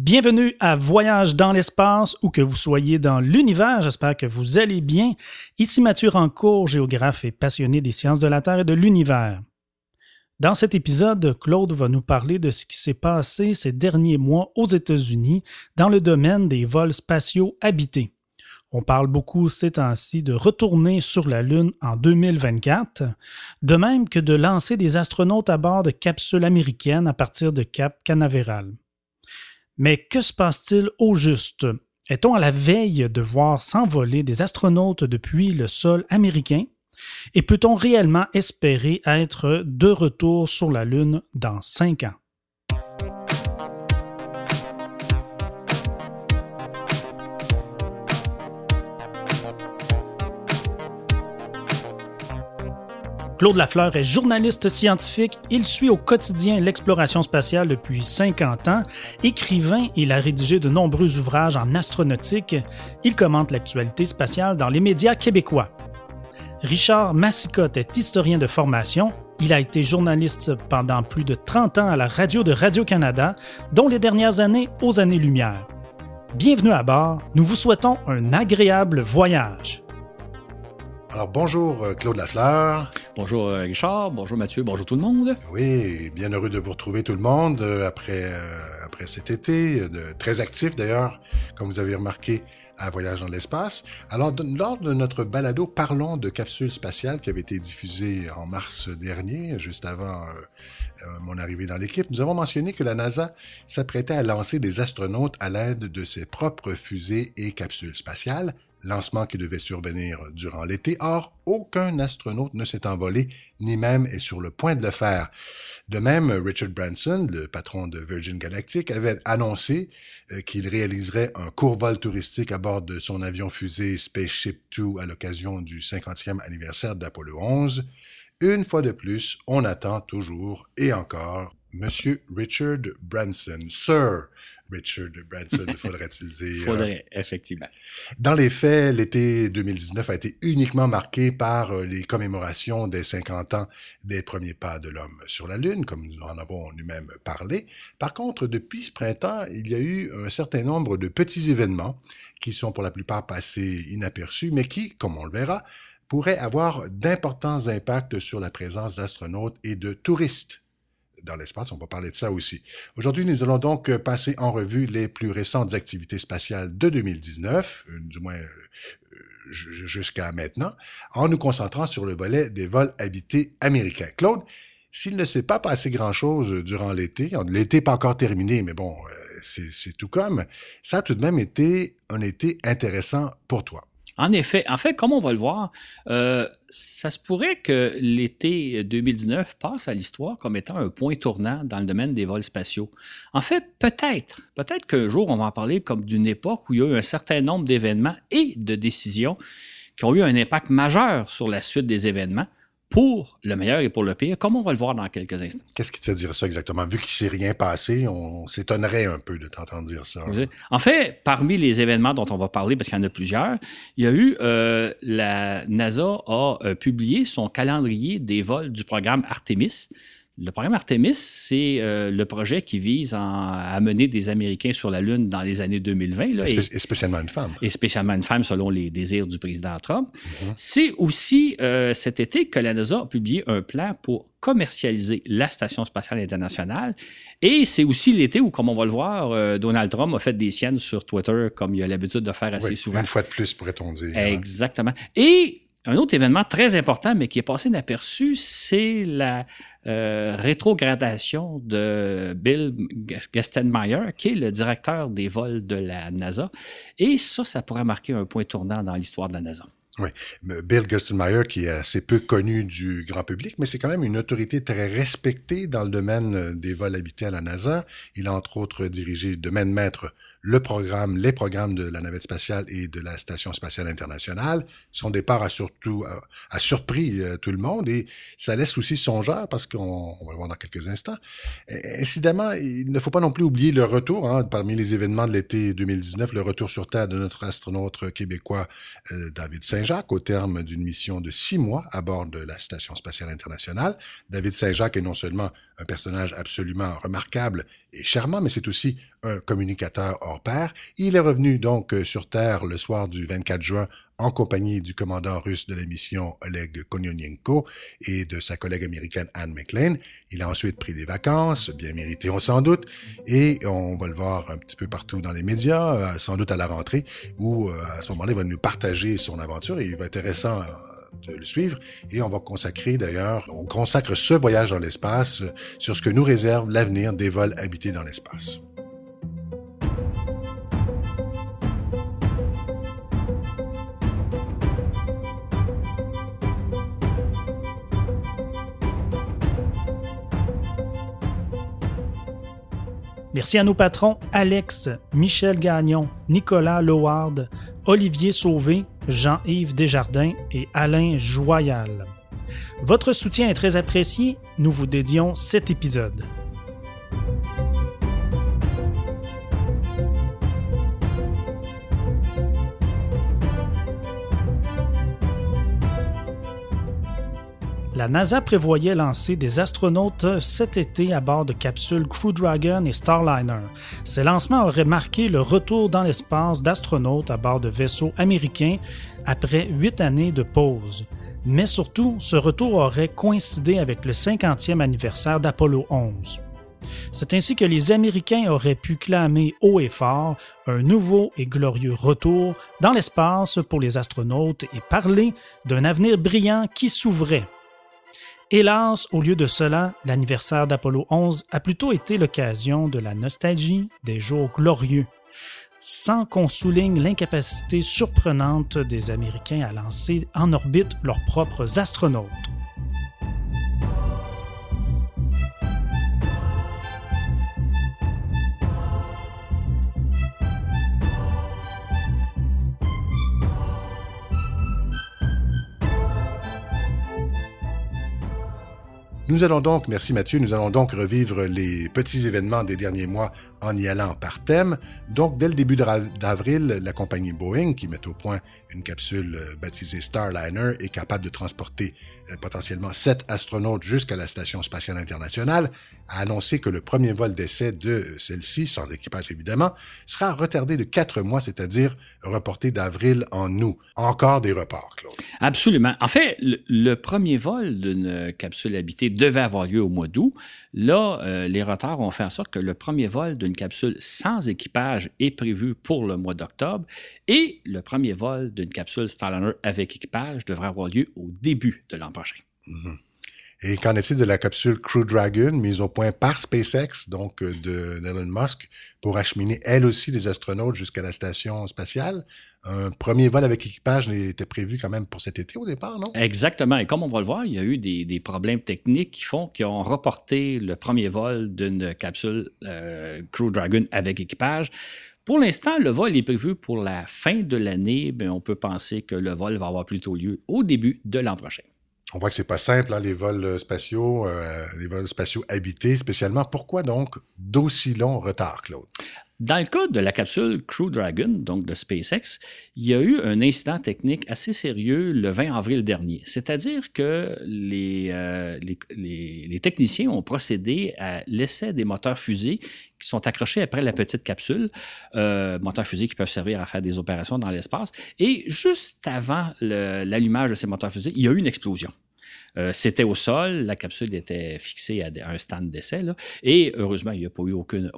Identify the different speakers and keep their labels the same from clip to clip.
Speaker 1: Bienvenue à Voyage dans l'espace ou que vous soyez dans l'univers, j'espère que vous allez bien. Ici Mathieu Rancourt, géographe et passionné des sciences de la Terre et de l'univers. Dans cet épisode, Claude va nous parler de ce qui s'est passé ces derniers mois aux États-Unis dans le domaine des vols spatiaux habités. On parle beaucoup ces temps-ci de retourner sur la Lune en 2024, de même que de lancer des astronautes à bord de capsules américaines à partir de Cap Canaveral. Mais que se passe-t-il au juste? Est-on à la veille de voir s'envoler des astronautes depuis le sol américain? Et peut-on réellement espérer être de retour sur la Lune dans cinq ans? Claude Lafleur est journaliste scientifique. Il suit au quotidien l'exploration spatiale depuis 50 ans. Écrivain, il a rédigé de nombreux ouvrages en astronautique. Il commente l'actualité spatiale dans les médias québécois. Richard Massicotte est historien de formation. Il a été journaliste pendant plus de 30 ans à la radio de Radio-Canada, dont les dernières années aux années-lumière. Bienvenue à bord, nous vous souhaitons un agréable voyage.
Speaker 2: Alors bonjour euh, Claude Lafleur.
Speaker 3: Bonjour euh, Richard, bonjour Mathieu, bonjour tout le monde.
Speaker 2: Oui, bien heureux de vous retrouver tout le monde euh, après, après cet été, très actif d'ailleurs, comme vous avez remarqué, à Voyage dans l'espace. Alors, lors de notre balado, parlons de capsules spatiales qui avait été diffusée en mars dernier, juste avant mon arrivée dans l'équipe. Nous avons mentionné que la NASA s'apprêtait à lancer des astronautes à l'aide de ses propres fusées et capsules spatiales lancement qui devait survenir durant l'été. Or, aucun astronaute ne s'est envolé, ni même est sur le point de le faire. De même, Richard Branson, le patron de Virgin Galactic, avait annoncé euh, qu'il réaliserait un court vol touristique à bord de son avion fusée Spaceship Two à l'occasion du 50e anniversaire d'Apollo 11. Une fois de plus, on attend toujours et encore Monsieur Richard Branson, Sir Richard Branson, faudrait-il dire.
Speaker 3: Faudrait, effectivement.
Speaker 2: Dans les faits, l'été 2019 a été uniquement marqué par euh, les commémorations des 50 ans des premiers pas de l'homme sur la Lune, comme nous en avons nous-mêmes parlé. Par contre, depuis ce printemps, il y a eu un certain nombre de petits événements qui sont pour la plupart passés inaperçus, mais qui, comme on le verra, pourraient avoir d'importants impacts sur la présence d'astronautes et de touristes dans l'espace. On va parler de ça aussi. Aujourd'hui, nous allons donc euh, passer en revue les plus récentes activités spatiales de 2019, euh, du moins euh, jusqu'à maintenant, en nous concentrant sur le volet des vols habités américains. Claude, s'il ne s'est pas passé grand-chose durant l'été, l'été n'est pas encore terminé, mais bon, c'est tout comme, ça a tout de même été un été intéressant pour toi.
Speaker 3: En effet, fait, comme on va le voir, euh, ça se pourrait que l'été 2019 passe à l'histoire comme étant un point tournant dans le domaine des vols spatiaux. En fait, peut-être, peut-être qu'un jour, on va en parler comme d'une époque où il y a eu un certain nombre d'événements et de décisions qui ont eu un impact majeur sur la suite des événements pour le meilleur et pour le pire, comme on va le voir dans quelques instants.
Speaker 2: Qu'est-ce qui te fait dire ça exactement? Vu qu'il ne s'est rien passé, on s'étonnerait un peu de t'entendre dire ça.
Speaker 3: En fait, parmi les événements dont on va parler, parce qu'il y en a plusieurs, il y a eu, euh, la NASA a euh, publié son calendrier des vols du programme Artemis. Le programme Artemis, c'est euh, le projet qui vise à mener des Américains sur la Lune dans les années 2020.
Speaker 2: et, spécialement une femme.
Speaker 3: Et spécialement une femme, selon les désirs du président Trump. Mhm. C'est aussi euh, cet été que la NASA a publié un plan pour commercialiser la Station spatiale internationale. Et c'est aussi l'été où, comme on va le voir, euh, Donald Trump a fait des siennes sur Twitter, comme il a l'habitude de faire assez souvent.
Speaker 2: Une fois de plus, pourrait-on dire.
Speaker 3: Hein. Exactement. Et un autre événement très important, mais qui est passé inaperçu, c'est la euh, rétrogradation de Bill Gastenmeyer, qui est le directeur des vols de la NASA. Et ça, ça pourrait marquer un point tournant dans l'histoire de la NASA.
Speaker 2: Oui, Bill Gerstenmaier, qui est assez peu connu du grand public, mais c'est quand même une autorité très respectée dans le domaine euh, des vols habités à la NASA. Il a entre autres dirigé de main de maître le programme, les programmes de la navette spatiale et de la station spatiale internationale. Son départ a surtout a, surpris euh, tout le monde et ça laisse aussi songeur parce qu'on va voir dans quelques instants. Incidemment, il ne faut pas non plus oublier le retour hein, parmi les événements de l'été 2019, le retour sur Terre de notre astronaute québécois euh, David Saint-Jacques au terme d'une mission de six mois à bord de la station spatiale internationale. David Saint-Jacques est non seulement un personnage absolument remarquable et charmant, mais c'est aussi un communicateur hors pair. Il est revenu donc sur Terre le soir du 24 juin en compagnie du commandant russe de la mission Oleg Konyonenko et de sa collègue américaine Anne McLean. Il a ensuite pris des vacances, bien méritées on sans doute, et on va le voir un petit peu partout dans les médias, euh, sans doute à la rentrée, où euh, à ce moment-là, il va nous partager son aventure et il va être intéressant euh, de le suivre et on va consacrer d'ailleurs, on consacre ce voyage dans l'espace sur ce que nous réserve l'avenir des vols habités dans l'espace.
Speaker 1: Merci à nos patrons Alex, Michel Gagnon, Nicolas Loward, Olivier Sauvé, Jean-Yves Desjardins et Alain Joyal. Votre soutien est très apprécié, nous vous dédions cet épisode. La NASA prévoyait lancer des astronautes cet été à bord de capsules Crew Dragon et Starliner. Ces lancements auraient marqué le retour dans l'espace d'astronautes à bord de vaisseaux américains après huit années de pause. Mais surtout, ce retour aurait coïncidé avec le 50e anniversaire d'Apollo 11. C'est ainsi que les Américains auraient pu clamer haut et fort un nouveau et glorieux retour dans l'espace pour les astronautes et parler d'un avenir brillant qui s'ouvrait Hélas, au lieu de cela, l'anniversaire d'Apollo 11 a plutôt été l'occasion de la nostalgie des jours glorieux, sans qu'on souligne l'incapacité surprenante des Américains à lancer en orbite leurs propres astronautes.
Speaker 2: Nous allons donc, merci Mathieu, nous allons donc revivre les petits événements des derniers mois en y allant par thème. Donc, dès le début d'avril, la compagnie Boeing, qui met au point une capsule euh, baptisée Starliner, est capable de transporter euh, potentiellement sept astronautes jusqu'à la Station spatiale internationale, a annoncé que le premier vol d'essai de celle-ci, sans équipage évidemment, sera retardé de quatre mois, c'est-à-dire reporté d'avril en août. Encore des reports, Claude.
Speaker 3: Absolument. En fait, le, premier vol d'une capsule habitée devait avoir lieu au mois d'août. Là, euh, les retards ont fait en sorte que le premier vol d'une capsule sans équipage est prévu pour le mois d'octobre et le premier vol d'une capsule Starliner avec équipage devrait avoir lieu au début de l'an prochain.
Speaker 2: Mhm. Et qu'en est-il de la capsule Crew Dragon mise au point par SpaceX, donc euh, d'Elon Musk, pour acheminer elle aussi des astronautes jusqu'à la station spatiale? Un premier vol avec équipage était prévu quand même pour cet été au départ, non?
Speaker 3: Exactement. Et comme on va le voir, il y a eu des, problèmes techniques qui font qu'ils ont reporté le premier vol d'une capsule euh, Crew Dragon avec équipage. Pour l'instant, le vol est prévu pour la fin de l'année, mais on peut penser que le vol va avoir plutôt lieu au début de l'an prochain.
Speaker 2: On voit que c'est pas simple, hein, les vols euh, spatiaux, euh, les vols spatiaux habités spécialement. Pourquoi donc d'aussi longs retards, Claude?
Speaker 3: Dans le cas de la capsule Crew Dragon, donc de SpaceX, il y a eu un incident technique assez sérieux le 20 avril dernier. C'est-à-dire que les, euh, les, techniciens ont procédé à l'essai des moteurs fusées qui sont accrochés après la petite capsule, euh, moteurs fusées qui peuvent servir à faire des opérations dans l'espace. Et juste avant l'allumage de ces moteurs fusées, il y a eu une explosion. Euh, c'était au sol, la capsule était fixée à, un stand d'essai, et heureusement, il n'y a pas eu aucune,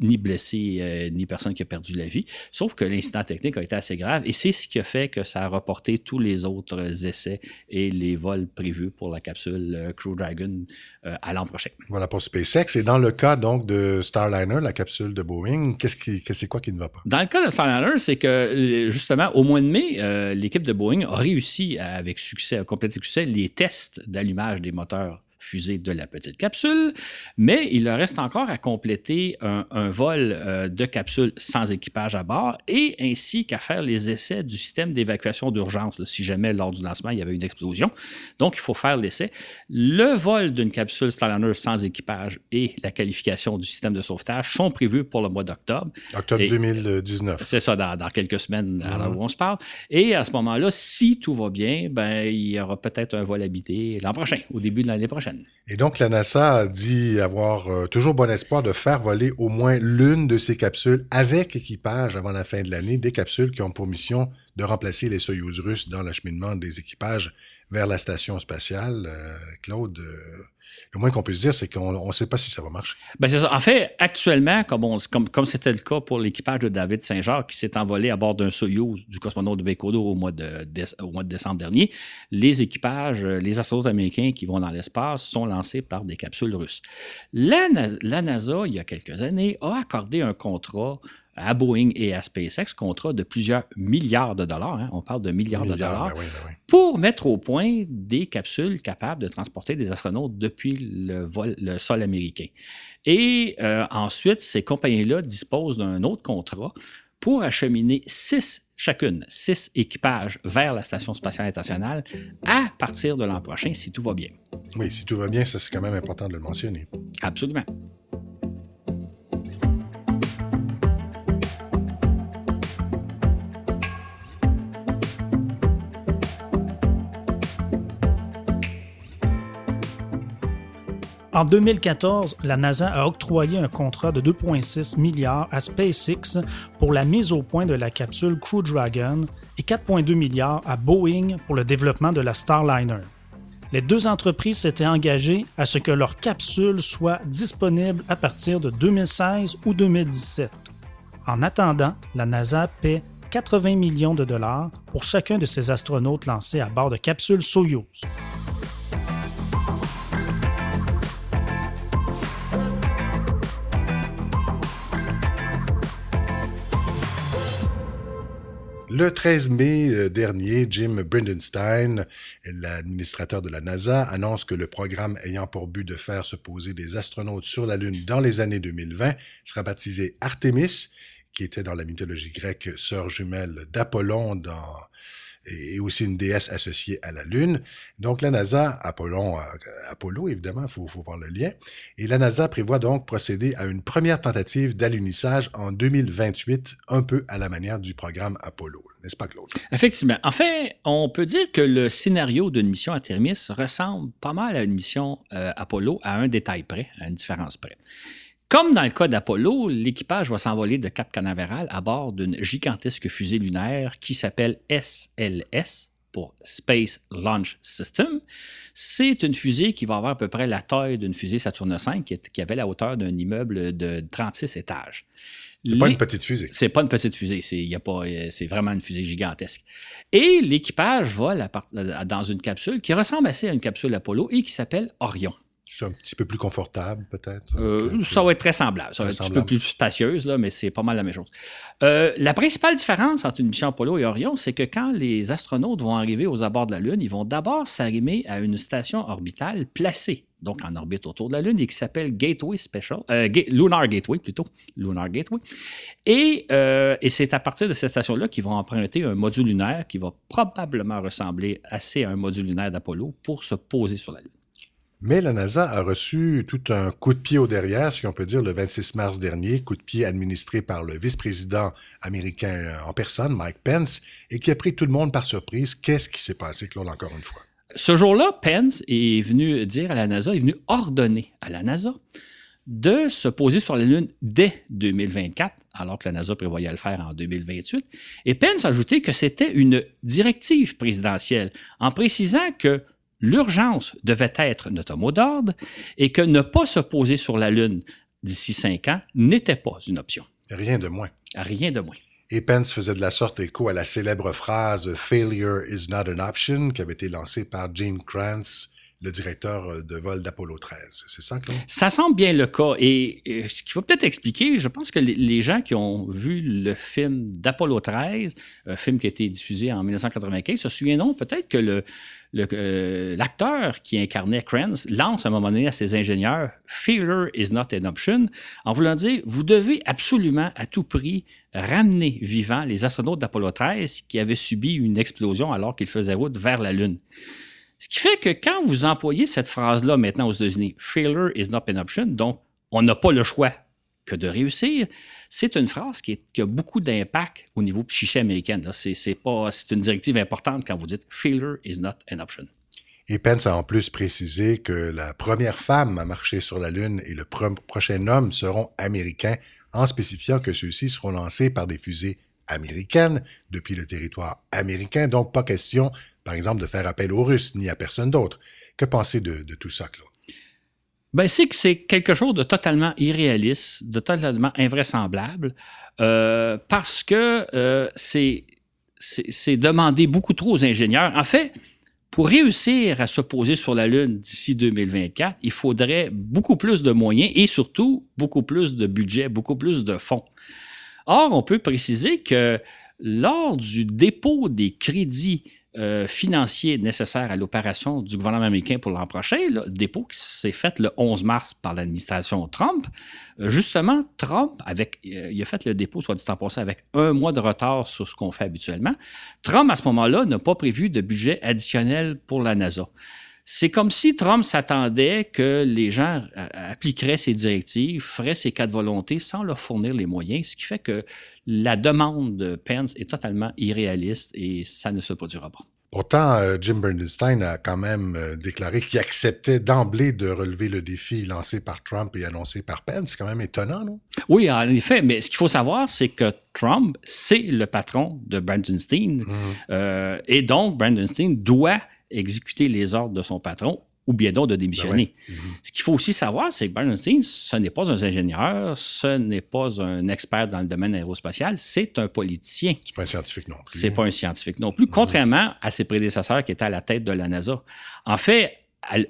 Speaker 3: ni blessé, euh, ni personne qui a perdu la vie, sauf que l'incident technique a été assez grave, et c'est ce qui a fait que ça a reporté tous les autres essais et les vols prévus pour la capsule euh, Crew Dragon à l'an prochain.
Speaker 2: Voilà pour SpaceX. Et dans le cas donc de Starliner, la capsule de Boeing, qu'est-ce qui, c'est quoi qui ne va pas?
Speaker 3: Dans le cas de Starliner, c'est que justement, au mois de mai, l'équipe de Boeing a réussi avec succès, à compléter succès, les tests d'allumage des moteurs fusée de la petite capsule, mais il leur reste encore à compléter un, vol euh, de capsule sans équipage à bord et ainsi qu'à faire les essais du système d'évacuation d'urgence si jamais lors du lancement il y avait une explosion. Donc il faut faire l'essai. Le vol d'une capsule Starliner sans équipage et la qualification du système de sauvetage sont prévus pour le mois d'octobre.
Speaker 2: Octobre 2019.
Speaker 3: C'est ça, dans, quelques semaines à l'heure mhm. où on se parle. Et à ce moment-là, si tout va bien, ben, il y aura peut-être un vol habité l'an prochain, au début de l'année prochaine.
Speaker 2: Et donc, la NASA a dit avoir euh, toujours bon espoir de faire voler au moins l'une de ces capsules avec équipage avant la fin de l'année, des capsules qui ont pour mission de remplacer les Soyouz russes dans l'acheminement des équipages vers la station spatiale. Euh, Claude, euh, le moins qu'on puisse dire, c'est qu'on ne sait pas si ça va marcher.
Speaker 3: Ben c'est ça. En fait, actuellement, comme, c'était le cas pour l'équipage de David Saint-Jacques qui s'est envolé à bord d'un Soyouz du cosmonaute de Baikodo au mois de, décembre dernier, les équipages, les astronautes américains qui vont dans l'espace sont lancés par des capsules russes. La NASA, il y a quelques années, a accordé un contrat à Boeing et à SpaceX, contrat de plusieurs milliards de dollars, hein, on parle de milliards, de dollars, ben ben pour mettre au point des capsules capables de transporter des astronautes depuis le, vol, le sol américain. Et euh, ensuite, ces compagnies-là disposent d'un autre contrat pour acheminer six chacune, six équipages vers la Station spatiale internationale à partir de l'an prochain, si tout va bien.
Speaker 2: Oui, si tout va bien, ça c'est quand même important de le mentionner.
Speaker 3: Absolument.
Speaker 1: En 2014, la NASA a octroyé un contrat de 2,6 milliards à SpaceX pour la mise au point de la capsule Crew Dragon et 4,2 milliards à Boeing pour le développement de la Starliner. Les deux entreprises s'étaient engagées à ce que leur capsule soit disponible à partir de 2016 ou 2017. En attendant, la NASA paie 80 millions de dollars pour chacun de ses astronautes lancés à bord de capsules Soyuz.
Speaker 2: Le 13 mai euh, dernier, Jim Brindenstein, l'administrateur de la NASA, annonce que le programme ayant pour but de faire se poser des astronautes sur la Lune dans les années 2020 sera baptisé Artemis, qui était dans la mythologie grecque sœur jumelle d'Apollon dans et aussi une déesse associée à la Lune. Donc la NASA, Apollon, euh, Apollo évidemment, il faut, voir le lien, et la NASA prévoit donc procéder à une première tentative d'alunissage en 2028, un peu à la manière du programme Apollo, n'est-ce pas Claude?
Speaker 3: Effectivement. En fait, on peut dire que le scénario d'une mission à Thermis ressemble pas mal à une mission euh, Apollo à un détail près, à une différence près. Comme dans le cas d'Apollo, l'équipage va s'envoler de Cap Canaveral à bord d'une gigantesque fusée lunaire qui s'appelle SLS pour Space Launch System. C'est une fusée qui va avoir à peu près la taille d'une fusée Saturne V qui, avait la hauteur d'un immeuble de 36 étages.
Speaker 2: C'est pas une petite fusée.
Speaker 3: C'est pas une petite fusée, c'est vraiment une fusée gigantesque. Et l'équipage va dans une capsule qui ressemble assez à une capsule Apollo et qui s'appelle Orion.
Speaker 2: C'est un petit peu plus confortable, peut-être?
Speaker 3: Euh, ça va être très semblable. Ça va être un petit peu plus spacieuse, là, mais c'est pas mal la même chose. Euh, la principale différence entre une mission Apollo et Orion, c'est que quand les astronautes vont arriver aux abords de la Lune, ils vont d'abord s'arrimer à une station orbitale placée, donc en orbite autour de la Lune, et qui s'appelle Gateway Special, euh, Lunar Gateway plutôt, Lunar Gateway. Et, et c'est à partir de cette station-là qu'ils vont emprunter un module lunaire qui va probablement ressembler assez à un module lunaire d'Apollo pour se poser sur la Lune.
Speaker 2: Mais la NASA a reçu tout un coup de pied au derrière, si on peut dire, le 26 mars dernier, coup de pied administré par le vice-président américain en personne, Mike Pence, et qui a pris tout le monde par surprise. Qu'est-ce qui s'est passé, Claude, encore une fois?
Speaker 3: Ce jour-là, Pence est venu dire à la NASA, est venu ordonner à la NASA de se poser sur la Lune dès 2024, alors que la NASA prévoyait le faire en 2028. Et Pence a ajouté que c'était une directive présidentielle, en précisant que l'urgence devait être notre mot d'ordre et que ne pas se poser sur la Lune d'ici cinq ans n'était pas une option.
Speaker 2: Rien de moins.
Speaker 3: Rien de moins.
Speaker 2: Et Pence faisait de la sorte écho à la célèbre phrase Failure is not an option qui avait été lancée par Gene Kranz le directeur euh, de vol d'Apollo 13. C'est ça, Claude?
Speaker 3: Ça semble bien le cas. Et, ce qu'il faut peut-être expliquer, je pense que les, gens qui ont vu le film d'Apollo 13, un film qui a été diffusé en 1995, se souviendront peut-être que le, euh, l'acteur qui incarnait Kranz lance à un moment donné à ses ingénieurs Failure is not an option en voulant dire vous devez absolument à tout prix ramener vivants les astronautes d'Apollo 13 qui avaient subi une explosion alors qu'ils faisaient route vers la Lune. Ce qui fait que quand vous employez cette phrase-là maintenant aux États-Unis, failure is not an option, donc on n'a pas le choix que de réussir, c'est une phrase qui, a beaucoup d'impact au niveau psyché américain. C'est une directive importante quand vous dites failure is not an option.
Speaker 2: Et Pence a en plus précisé que la première femme à marcher sur la Lune et le prochain homme seront américains, en spécifiant que ceux-ci seront lancés par des fusées américaines depuis le territoire américain. Donc, pas question, par exemple, de faire appel aux Russes ni à personne d'autre. Que pensez de, de tout ça, Claude?
Speaker 3: Ben, c'est que c'est quelque chose de totalement irréaliste, de totalement invraisemblable, euh, parce que euh, c'est demander beaucoup trop aux ingénieurs. En fait, pour réussir à se poser sur la Lune d'ici 2024, il faudrait beaucoup plus de moyens et surtout beaucoup plus de budget, beaucoup plus de fonds. Or, on peut préciser que lors du dépôt des crédits euh, financiers nécessaires à l'opération du gouvernement américain pour l'an prochain, le dépôt qui s'est fait le 11 mars par l'administration Trump, euh, justement, Trump, avec, euh, il a fait le dépôt, soit dit en passant, avec un mois de retard sur ce qu'on fait habituellement. Trump, à ce moment-là, n'a pas prévu de budget additionnel pour la NASA. C'est comme si Trump s'attendait que les gens appliqueraient ses directives, feraient ses cas de volonté sans leur fournir les moyens, ce qui fait que la demande de Pence est totalement irréaliste et ça ne se produira pas.
Speaker 2: Pourtant, euh, Jim Bernstein a quand même euh, déclaré qu'il acceptait d'emblée de relever le défi lancé par Trump et annoncé par Pence. C'est quand même étonnant, non?
Speaker 3: Oui, en effet. Mais ce qu'il faut savoir, c'est que Trump, c'est le patron de Bernstein. Euh, et donc, Bernstein doit exécuter les ordres de son patron ou bien d'autres de démissionner. Ben mhm. Ce qu'il faut aussi savoir, c'est que Bernstein, ce n'est pas un ingénieur, ce n'est pas un expert dans le domaine aérospatial, c'est un politicien.
Speaker 2: C'est pas un scientifique non plus.
Speaker 3: C'est pas un scientifique non plus, contrairement à ses prédécesseurs qui étaient à la tête de la NASA. En fait,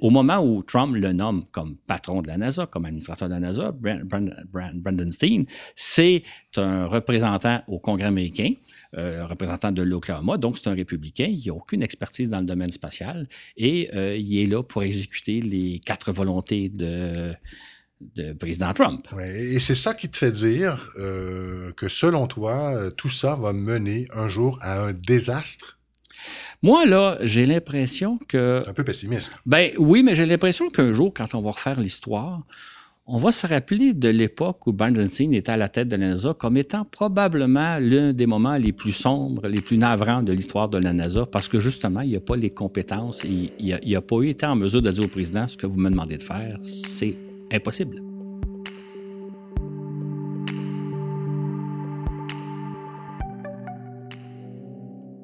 Speaker 3: au moment où Trump le nomme comme patron de la NASA, comme administrateur de la NASA, Brandon Steen, c'est un représentant au Congrès américain, euh, représentant de l'Oklahoma, donc c'est un républicain, il n'a aucune expertise dans le domaine spatial et euh, il est là pour exécuter les quatre volontés de, de président Trump.
Speaker 2: et c'est ça qui te fait dire euh, que selon toi, tout ça va mener un jour à un désastre?
Speaker 3: Moi, là, j'ai l'impression que.
Speaker 2: Un peu pessimiste.
Speaker 3: Ben oui, mais j'ai l'impression qu'un jour, quand on va refaire l'histoire, on va se rappeler de l'époque où Bernstein était à la tête de la NASA comme étant probablement l'un des moments les plus sombres, les plus navrants de l'histoire de la NASA, parce que justement, il n'y a pas les compétences, et il n'a pas été en mesure de dire au président ce que vous me demandez de faire. C'est impossible.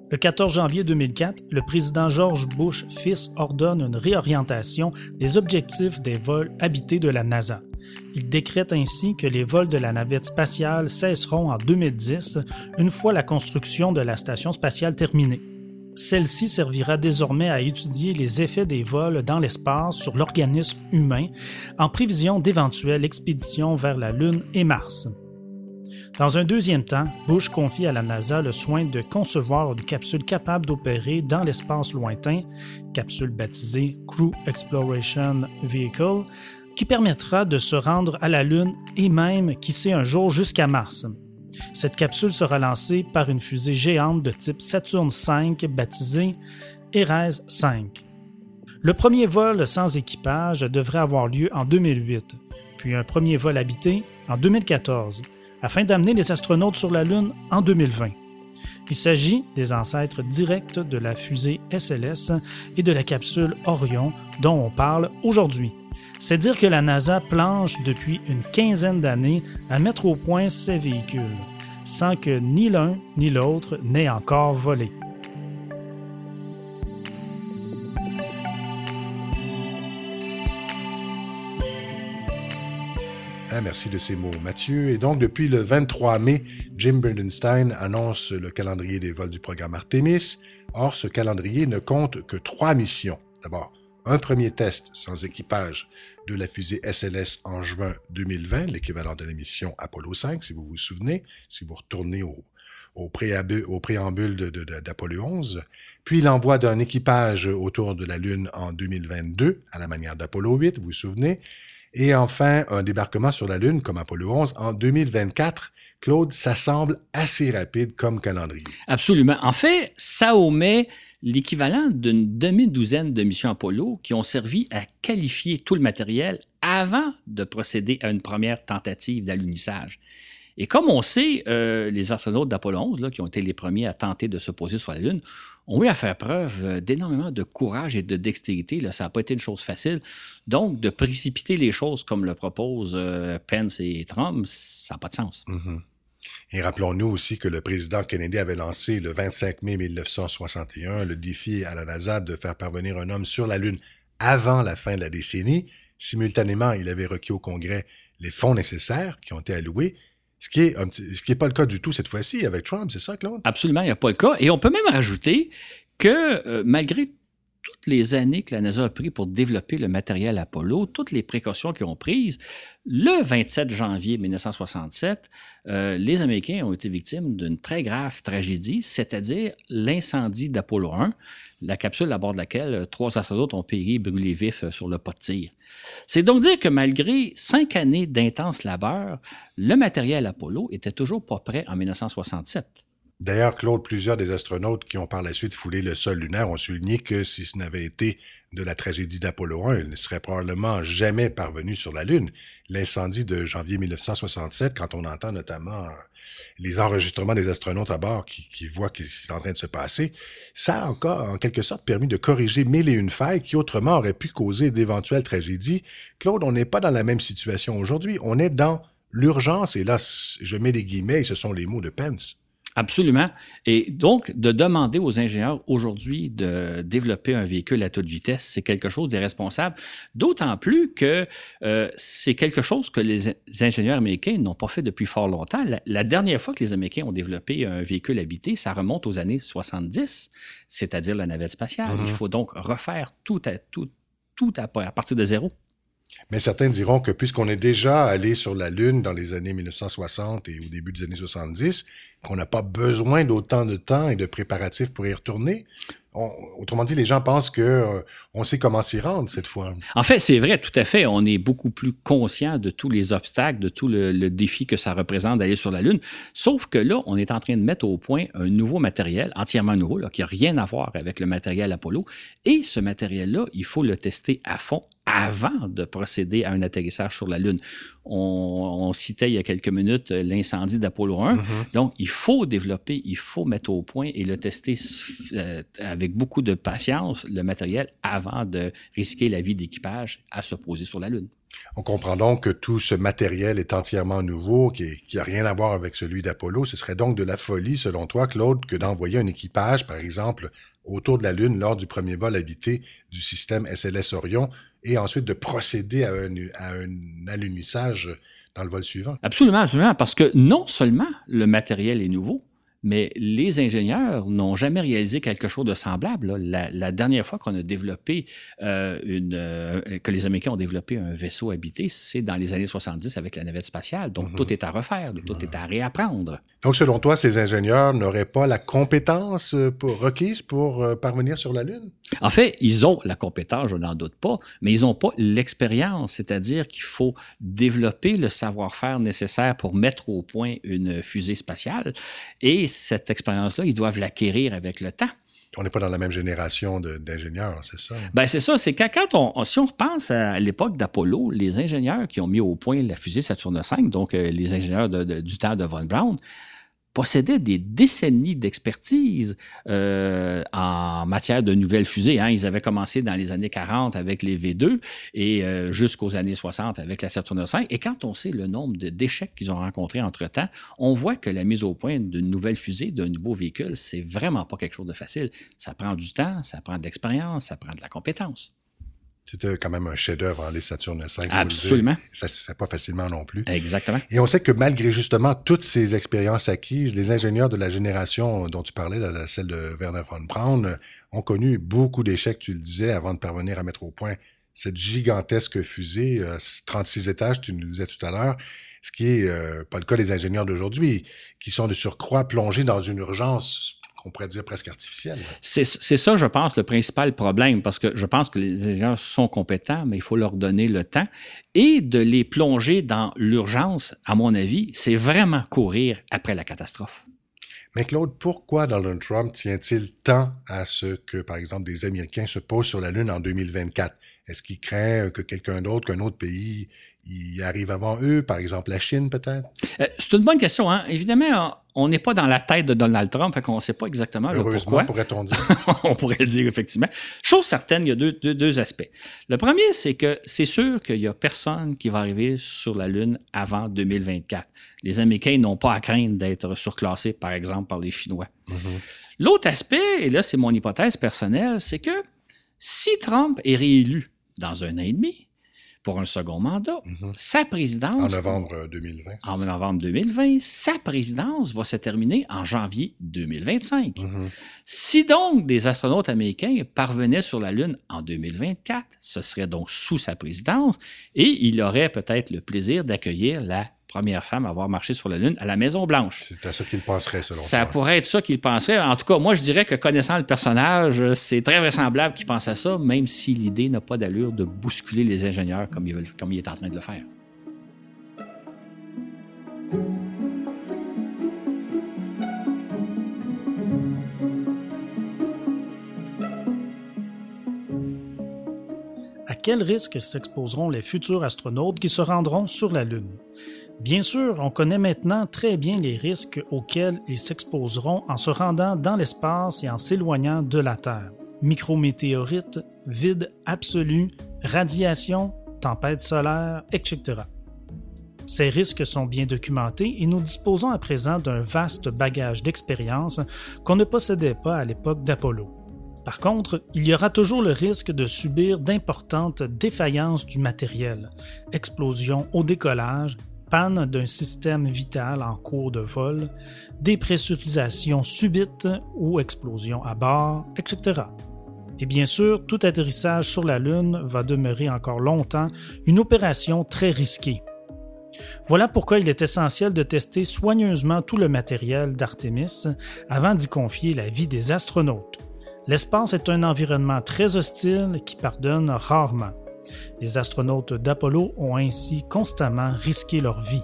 Speaker 1: Le 14 janvier 2004, le président George Bush fils ordonne une réorientation des objectifs des vols habités de la NASA. Il décrète ainsi que les vols de la navette spatiale cesseront en 2010, une fois la construction de la station spatiale terminée. Celle-ci servira désormais à étudier les effets des vols dans l'espace sur l'organisme humain en prévision d'éventuelles expéditions vers la Lune et Mars. Dans un deuxième temps, Bush confie à la NASA le soin de concevoir une capsule capable d'opérer dans l'espace lointain, capsule baptisée Crew Exploration Vehicle, qui permettra de se rendre à la Lune et même, qui sait un jour, jusqu'à Mars. Cette capsule sera lancée par une fusée géante de type Saturn V baptisée Eres 5. Le premier vol sans équipage devrait avoir lieu en 2008, puis un premier vol habité en 2014 afin d'amener les astronautes sur la Lune en 2020. Il s'agit des ancêtres directs de la fusée SLS et de la capsule Orion dont on parle aujourd'hui. C'est dire que la NASA planche depuis une quinzaine d'années à mettre au point ces véhicules, sans que ni l'un ni l'autre n'ait encore volé.
Speaker 2: Merci de ces mots, Mathieu. Et donc, depuis le 23 mai, Jim Bernstein annonce le calendrier des vols du programme Artemis. Or, ce calendrier ne compte que trois missions. D'abord, un premier test sans équipage de la fusée SLS en juin 2020, l'équivalent de la mission Apollo 5, si vous vous souvenez, si vous retournez au, au préambule d'Apollo 11. Puis l'envoi d'un équipage autour de la Lune en 2022, à la manière d'Apollo 8, vous vous souvenez. Et enfin, un débarquement sur la Lune comme Apollo 11 en 2024. Claude, ça semble assez rapide comme calendrier.
Speaker 3: Absolument. En fait, ça omet l'équivalent d'une demi-douzaine de missions Apollo qui ont servi à qualifier tout le matériel avant de procéder à une première tentative d'alunissage. Et comme on sait, euh, les astronautes d'Apollo 11, qui ont été les premiers à tenter de se poser sur la Lune, ont eu à faire preuve euh, d'énormément de courage et de dextérité. Ça n'a pas été une chose facile. Donc, de précipiter les choses comme le proposent euh, Pence et Trump, ça n'a pas de sens.
Speaker 2: Mhm. Et rappelons-nous aussi que le président Kennedy avait lancé le 25 mai 1961 le défi à la NASA de faire parvenir un homme sur la Lune avant la fin de la décennie. Simultanément, il avait requis au Congrès les fonds nécessaires qui ont été alloués ce qui n'est pas le cas du tout cette fois-ci avec Trump, c'est ça, Claude?
Speaker 3: Absolument, il n'y a pas le cas. Et on peut même rajouter que euh, malgré toutes les années que la NASA a pris pour développer le matériel Apollo, toutes les précautions qu'ils ont prises, le 27 janvier 1967, euh, les Américains ont été victimes d'une très grave tragédie, c'est-à-dire l'incendie d'Apollo 1, la capsule à bord de laquelle euh, trois astronautes ont péri brûlés vifs euh, sur le pot de tir. C'est donc dire que malgré cinq années d'intense labeur, le matériel Apollo était toujours pas prêt en 1967.
Speaker 2: D'ailleurs, Claude, plusieurs des astronautes qui ont par la suite foulé le sol lunaire ont souligné que si ce n'avait été de la tragédie d'Apollo 1, ils ne seraient probablement jamais parvenus sur la Lune. L'incendie de janvier 1967, quand on entend notamment les enregistrements des astronautes à bord qui, voient ce qui est en train de se passer, ça a encore, en quelque sorte, permis de corriger mille et une failles qui autrement auraient pu causer d'éventuelles tragédies. Claude, on n'est pas dans la même situation aujourd'hui. On est dans l'urgence, et là, je mets des guillemets, ce sont les mots de Pence.
Speaker 3: Absolument. Et donc, de demander aux ingénieurs aujourd'hui de développer un véhicule à toute vitesse, c'est quelque chose d'irresponsable, d'autant plus que euh, c'est quelque chose que les ingénieurs américains n'ont pas fait depuis fort longtemps. La, dernière fois que les Américains ont développé un véhicule habité, ça remonte aux années 70, c'est-à-dire la navette spatiale. Il mm-hmm. faut donc refaire tout à, tout, tout à partir de zéro.
Speaker 2: Mais certains diront que puisqu'on est déjà allé sur la Lune dans les années 1960 et au début des années 70, qu'on n'a pas besoin d'autant de temps et de préparatifs pour y retourner. autrement dit, les gens pensent que euh, on sait comment s'y rendre cette fois.
Speaker 3: En fait, c'est vrai, tout à fait. On est beaucoup plus conscient de tous les obstacles, de tout le, défi que ça représente d'aller sur la Lune. Sauf que là, on est en train de mettre au point un nouveau matériel, entièrement nouveau, qui n'a rien à voir avec le matériel Apollo. Et ce matériel-là, il faut le tester à fond avant de procéder à un atterrissage sur la Lune. On, citait il y a quelques minutes l'incendie d'Apollo 1. Mm-hmm. Donc, il faut développer, il faut mettre au point et le tester euh, avec beaucoup de patience, le matériel, avant de risquer la vie d'équipage à se poser sur la Lune.
Speaker 2: On comprend donc que tout ce matériel est entièrement nouveau, qui n'a rien à voir avec celui d'Apollo. Ce serait donc de la folie, selon toi, Claude, que d'envoyer un équipage, par exemple, autour de la Lune lors du premier vol habité du système SLS Orion et ensuite de procéder à un, à un alunissage dans le vol suivant?
Speaker 3: Absolument, absolument, parce que non seulement le matériel est nouveau, mais les ingénieurs n'ont jamais réalisé quelque chose de semblable. La, dernière fois qu'on a développé euh, une, euh, que les Américains ont développé un vaisseau habité, c'est dans les années 70 avec la navette spatiale. Donc, mhm. tout est à refaire, tout est à réapprendre.
Speaker 2: Donc, selon toi, ces ingénieurs n'auraient pas la compétence euh, pour, requise pour parvenir sur la Lune?
Speaker 3: En fait, ils ont la compétence, je n'en doute pas, mais ils n'ont pas l'expérience, c'est-à-dire qu'il faut développer le savoir-faire nécessaire pour mettre au point une fusée spatiale. Et cette expérience-là, ils doivent l'acquérir avec le temps.
Speaker 2: On n'est pas dans la même génération d'ingénieurs, c'est ça?
Speaker 3: Ben c'est ça. C'est quand, on, si on repense à l'époque d'Apollo, les ingénieurs qui ont mis au point la fusée Saturne V, donc euh, les ingénieurs du temps de Von Braun, possédaient des décennies d'expertise euh, en matière de nouvelles fusées. Hein. Ils avaient commencé dans les années 40 avec les V2 et euh, jusqu'aux années 60 avec la Saturn V. Et quand on sait le nombre d'échecs qu'ils ont rencontrés entre-temps, on voit que la mise au point d'une nouvelle fusée, d'un nouveau véhicule, c'est vraiment pas quelque chose de facile. Ça prend du temps, ça prend de l'expérience, ça prend de la compétence.
Speaker 2: C'était quand même un chef-d'œuvre, en hein, les Saturne V.
Speaker 3: Absolument.
Speaker 2: Ça se fait pas facilement non plus.
Speaker 3: Exactement.
Speaker 2: Et on sait que malgré justement toutes ces expériences acquises, les ingénieurs de la génération dont tu parlais, celle de Werner von Braun, ont connu beaucoup d'échecs, tu le disais, avant de parvenir à mettre au point cette gigantesque fusée, 36 euh, étages, tu nous le disais tout à l'heure, ce qui est euh, pas le cas des ingénieurs d'aujourd'hui, qui sont de surcroît plongés dans une urgence on pourrait dire presque artificielle.
Speaker 3: C'est ça, je pense, le principal problème, parce que je pense que les ingénieurs sont compétents, mais il faut leur donner le temps. Et de les plonger dans l'urgence, à mon avis, c'est vraiment courir après la catastrophe.
Speaker 2: Mais Claude, pourquoi Donald Trump tient-il tant à ce que, par exemple, des Américains se posent sur la Lune en 2024? Est-ce qu'il craint que quelqu'un d'autre, qu'un autre pays il arrive avant eux, par exemple la Chine peut-être?
Speaker 3: Euh, c'est une bonne question. Hein? Évidemment, on n'est pas dans la tête de Donald Trump, fait qu'on ne sait pas exactement le pourquoi.
Speaker 2: pourrait-on dire.
Speaker 3: on pourrait le dire, effectivement. Chose certaine, il y a deux, deux, aspects. Le premier, c'est que c'est sûr qu'il n'y a personne qui va arriver sur la Lune avant 2024. Les Américains n'ont pas à craindre d'être surclassés, par exemple, par les Chinois. Mm-hmm. L'autre aspect, et là c'est mon hypothèse personnelle, c'est que si Trump est réélu dans un an et demi, pour un second mandat. Mhm. Sa présidence.
Speaker 2: En novembre 2020.
Speaker 3: En novembre 2020, sa présidence va se terminer en janvier 2025. Mhm. Si donc des astronautes américains parvenaient sur la Lune en 2024, ce serait donc sous sa présidence et il aurait peut-être le plaisir d'accueillir la première femme à avoir marché sur la Lune à la Maison-Blanche.
Speaker 2: C'est à ça qu'il penserait, selon
Speaker 3: Ça pourrait être ça qu'il penserait. En tout cas, moi, je dirais que connaissant le personnage, c'est très vraisemblable qu'il pense à ça, même si l'idée n'a pas d'allure de bousculer les ingénieurs comme il, comme il est en train de le faire.
Speaker 1: À quel risque s'exposeront les futurs astronautes qui se rendront sur la Lune? Bien sûr, on connaît maintenant très bien les risques auxquels ils s'exposeront en se rendant dans l'espace et en s'éloignant de la Terre. Micrométéorites, vide absolu, radiation, tempête solaire, etc. Ces risques sont bien documentés et nous disposons à présent d'un vaste bagage d'expérience qu'on ne possédait pas à l'époque d'Apollo. Par contre, il y aura toujours le risque de subir d'importantes défaillances du matériel, explosions au décollage, panne d'un système vital en cours de vol, dépressurisation subite ou explosion à bord, etc. Et bien sûr, tout atterrissage sur la Lune va demeurer encore longtemps une opération très risquée. Voilà pourquoi il est essentiel de tester soigneusement tout le matériel d'Artemis avant d'y confier la vie des astronautes. L'espace est un environnement très hostile qui pardonne rarement. Les astronautes d'Apollo ont ainsi constamment risqué leur vie.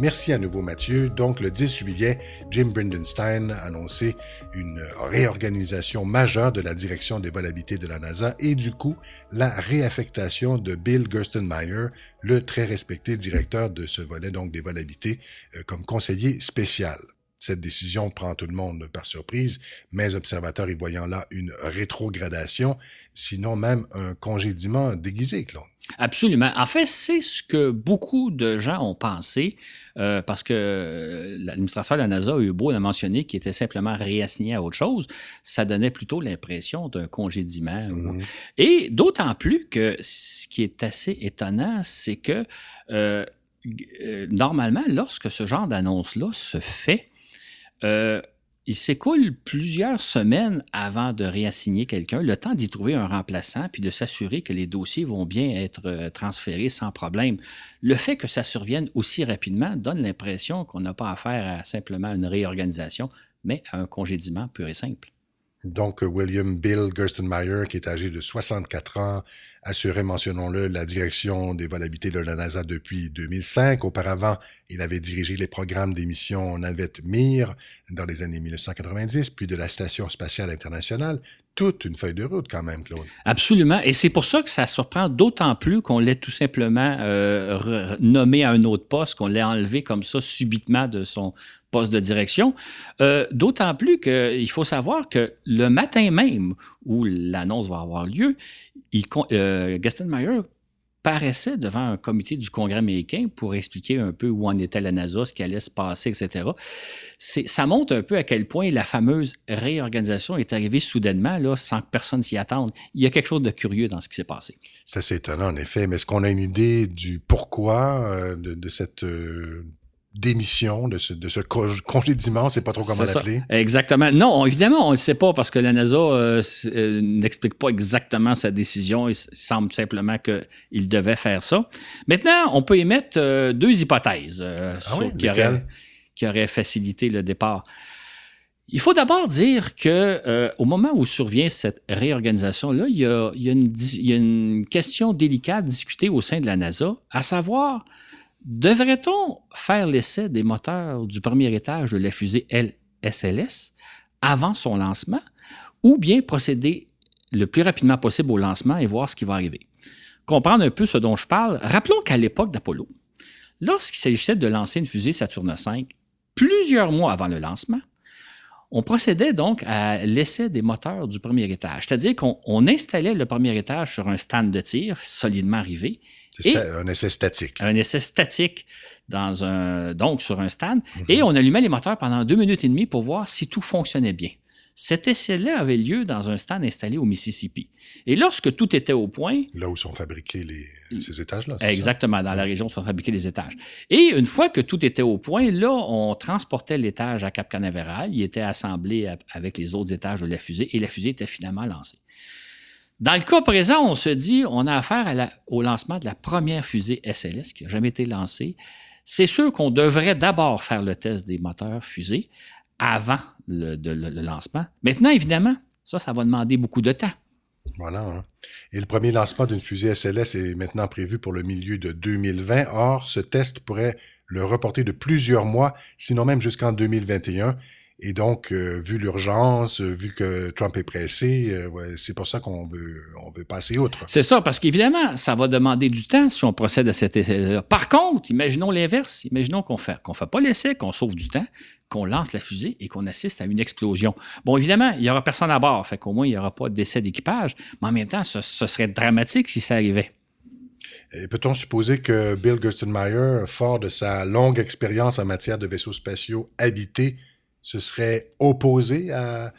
Speaker 2: Merci à nouveau Mathieu. Donc le 10 juillet, Jim Brindenstein a annoncé une réorganisation majeure de la direction des vols habités de la NASA et du coup la réaffectation de Bill Gerstenmaier, le très respecté directeur de ce volet donc des vols habités, euh, comme conseiller spécial. Cette décision prend tout le monde par surprise, mais observateurs y voyant là une rétrogradation, sinon même un congédiement déguisé, Claude.
Speaker 3: Absolument. En fait, c'est ce que beaucoup de gens ont pensé, euh, parce que l'administrateur de la NASA a eu beau de mentionner qu'il était simplement réassigné à autre chose. Ça donnait plutôt l'impression d'un congédiement. Mm-hmm. Et d'autant plus que ce qui est assez étonnant, c'est que euh, euh, normalement, lorsque ce genre d'annonce-là se fait, il s'écoule plusieurs semaines avant de réassigner quelqu'un, le temps d'y trouver un remplaçant, puis de s'assurer que les dossiers vont bien être euh, transférés sans problème. Le fait que ça survienne aussi rapidement donne l'impression qu'on n'a pas affaire à simplement une réorganisation, mais à un congédiement pur et simple.
Speaker 2: Donc, William Bill Gerstenmaier, qui est âgé de 64 ans, assurait, mentionnons-le, la direction des vols habités de la NASA depuis 2005. Auparavant, il avait dirigé les programmes d'émission navette Mir dans les années 1990, puis de la Station spatiale internationale. Toute une feuille de route quand même, Claude.
Speaker 3: Absolument. Et c'est pour ça que ça surprend d'autant plus qu'on l'ait tout simplement euh, nommé à un autre poste, qu'on l'ait enlevé comme ça subitement de son poste de direction. Euh, d'autant plus qu'il faut savoir que le matin même où l'annonce va avoir lieu, euh, Gaston Meyer paraissait devant un comité du Congrès américain pour expliquer un peu où en était la NASA, ce qui allait se passer, etc. Ça montre un peu à quel point la fameuse réorganisation est arrivée soudainement, sans que personne s'y attende. Il y a quelque chose de curieux dans ce qui s'est passé.
Speaker 2: Ça, c'est étonnant, en effet. Mais est-ce qu'on a une idée du pourquoi euh, de, cette démission, de ce, de ce congédiement, c'est pas trop comment l'appeler.
Speaker 3: Exactement. Non, évidemment, on ne sait pas parce que la NASA euh, euh, n'explique pas exactement sa décision. Il semble simplement qu'il devait faire ça. Maintenant, on peut émettre euh, deux hypothèses ah qui, auraient, facilité le départ. Il faut d'abord dire que au moment où survient cette réorganisation-là, il, il, y a une question délicate discutée au sein de la NASA, à savoir Devrait-on faire l'essai des moteurs du premier étage de la fusée LSLS avant son lancement ou bien procéder le plus rapidement possible au lancement et voir ce qui va arriver? Comprendre un peu ce dont je parle, rappelons qu'à l'époque d'Apollo, lorsqu'il s'agissait de lancer une fusée Saturne V, plusieurs mois avant le lancement, on procédait donc à l'essai des moteurs du premier étage, c'est-à-dire qu'on installait le premier étage sur un stand de tir solidement arrivé.
Speaker 2: Un essai statique.
Speaker 3: Un essai statique dans un, donc sur un stand. Mhm. Et on allumait les moteurs pendant deux minutes et demie pour voir si tout fonctionnait bien. Cet essai-là avait lieu dans un stand installé au Mississippi. Et lorsque tout était au point...
Speaker 2: Là où sont fabriqués les, ces étages-là.
Speaker 3: Exactement, dans la région où sont fabriqués les étages. Et une fois que tout était au point, là, on transportait l'étage à Cap Canaveral. Il était assemblé avec les autres étages de la fusée et la fusée était finalement lancée. Dans le cas présent, on se dit, on a affaire au lancement de la première fusée SLS qui n'a jamais été lancée. C'est sûr qu'on devrait d'abord faire le test des moteurs fusées avant le, lancement. Maintenant, évidemment, ça, ça va demander beaucoup de temps.
Speaker 2: Voilà. Hein. Et le premier lancement d'une fusée SLS est maintenant prévu pour le milieu de 2020. Or, ce test pourrait le reporter de plusieurs mois, sinon même jusqu'en 2021. Et donc, euh, vu l'urgence, euh, vu que Trump est pressé, euh, c'est pour ça qu'on veut, on veut passer outre.
Speaker 3: C'est ça, parce qu'évidemment, ça va demander du temps si on procède à cet essai-là. Par contre, imaginons l'inverse. Imaginons qu'on fait, qu'on fait pas l'essai, qu'on sauve du temps, qu'on lance la fusée et qu'on assiste à une explosion. Bon, évidemment, il n'y aura personne à bord, fait qu'au moins, il n'y aura pas de décès d'équipage, mais en même temps, ce, serait dramatique si ça arrivait.
Speaker 2: Peut-on supposer que Bill Gerstenmaier, fort de sa longue expérience en matière de vaisseaux spatiaux habités, ce serait opposé à,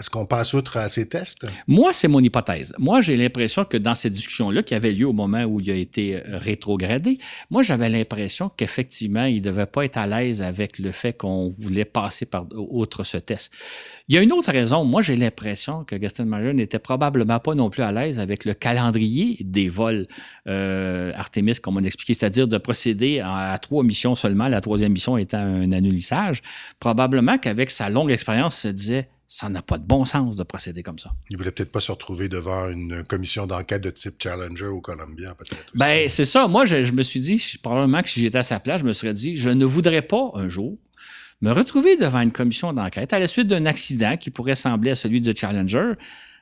Speaker 2: à ce qu'on passe outre à ces tests?
Speaker 3: Moi, c'est mon hypothèse. Moi, j'ai l'impression que dans ces discussions-là, qui avaient lieu au moment où il a été euh, rétrogradé, moi, j'avais l'impression qu'effectivement, il ne devait pas être à l'aise avec le fait qu'on voulait passer par outre ce test. Il y a une autre raison. Moi, j'ai l'impression que Gaston Mayer n'était probablement pas non plus à l'aise avec le calendrier des vols euh, Artemis, comme on expliquait, c'est-à-dire de procéder à, trois missions seulement, la troisième mission étant un annulissage. Probablement qu'avec sa longue expérience, se disait ça n'a pas de bon sens de procéder comme ça.
Speaker 2: Il voulait peut-être pas se retrouver devant une commission d'enquête de type Challenger au Columbia, peut-être.
Speaker 3: Ben, c'est ça. Moi, je, me suis dit, probablement que si j'étais à sa place, je me serais dit, je ne voudrais pas un jour me retrouver devant une commission d'enquête à la suite d'un accident qui pourrait sembler à celui de Challenger,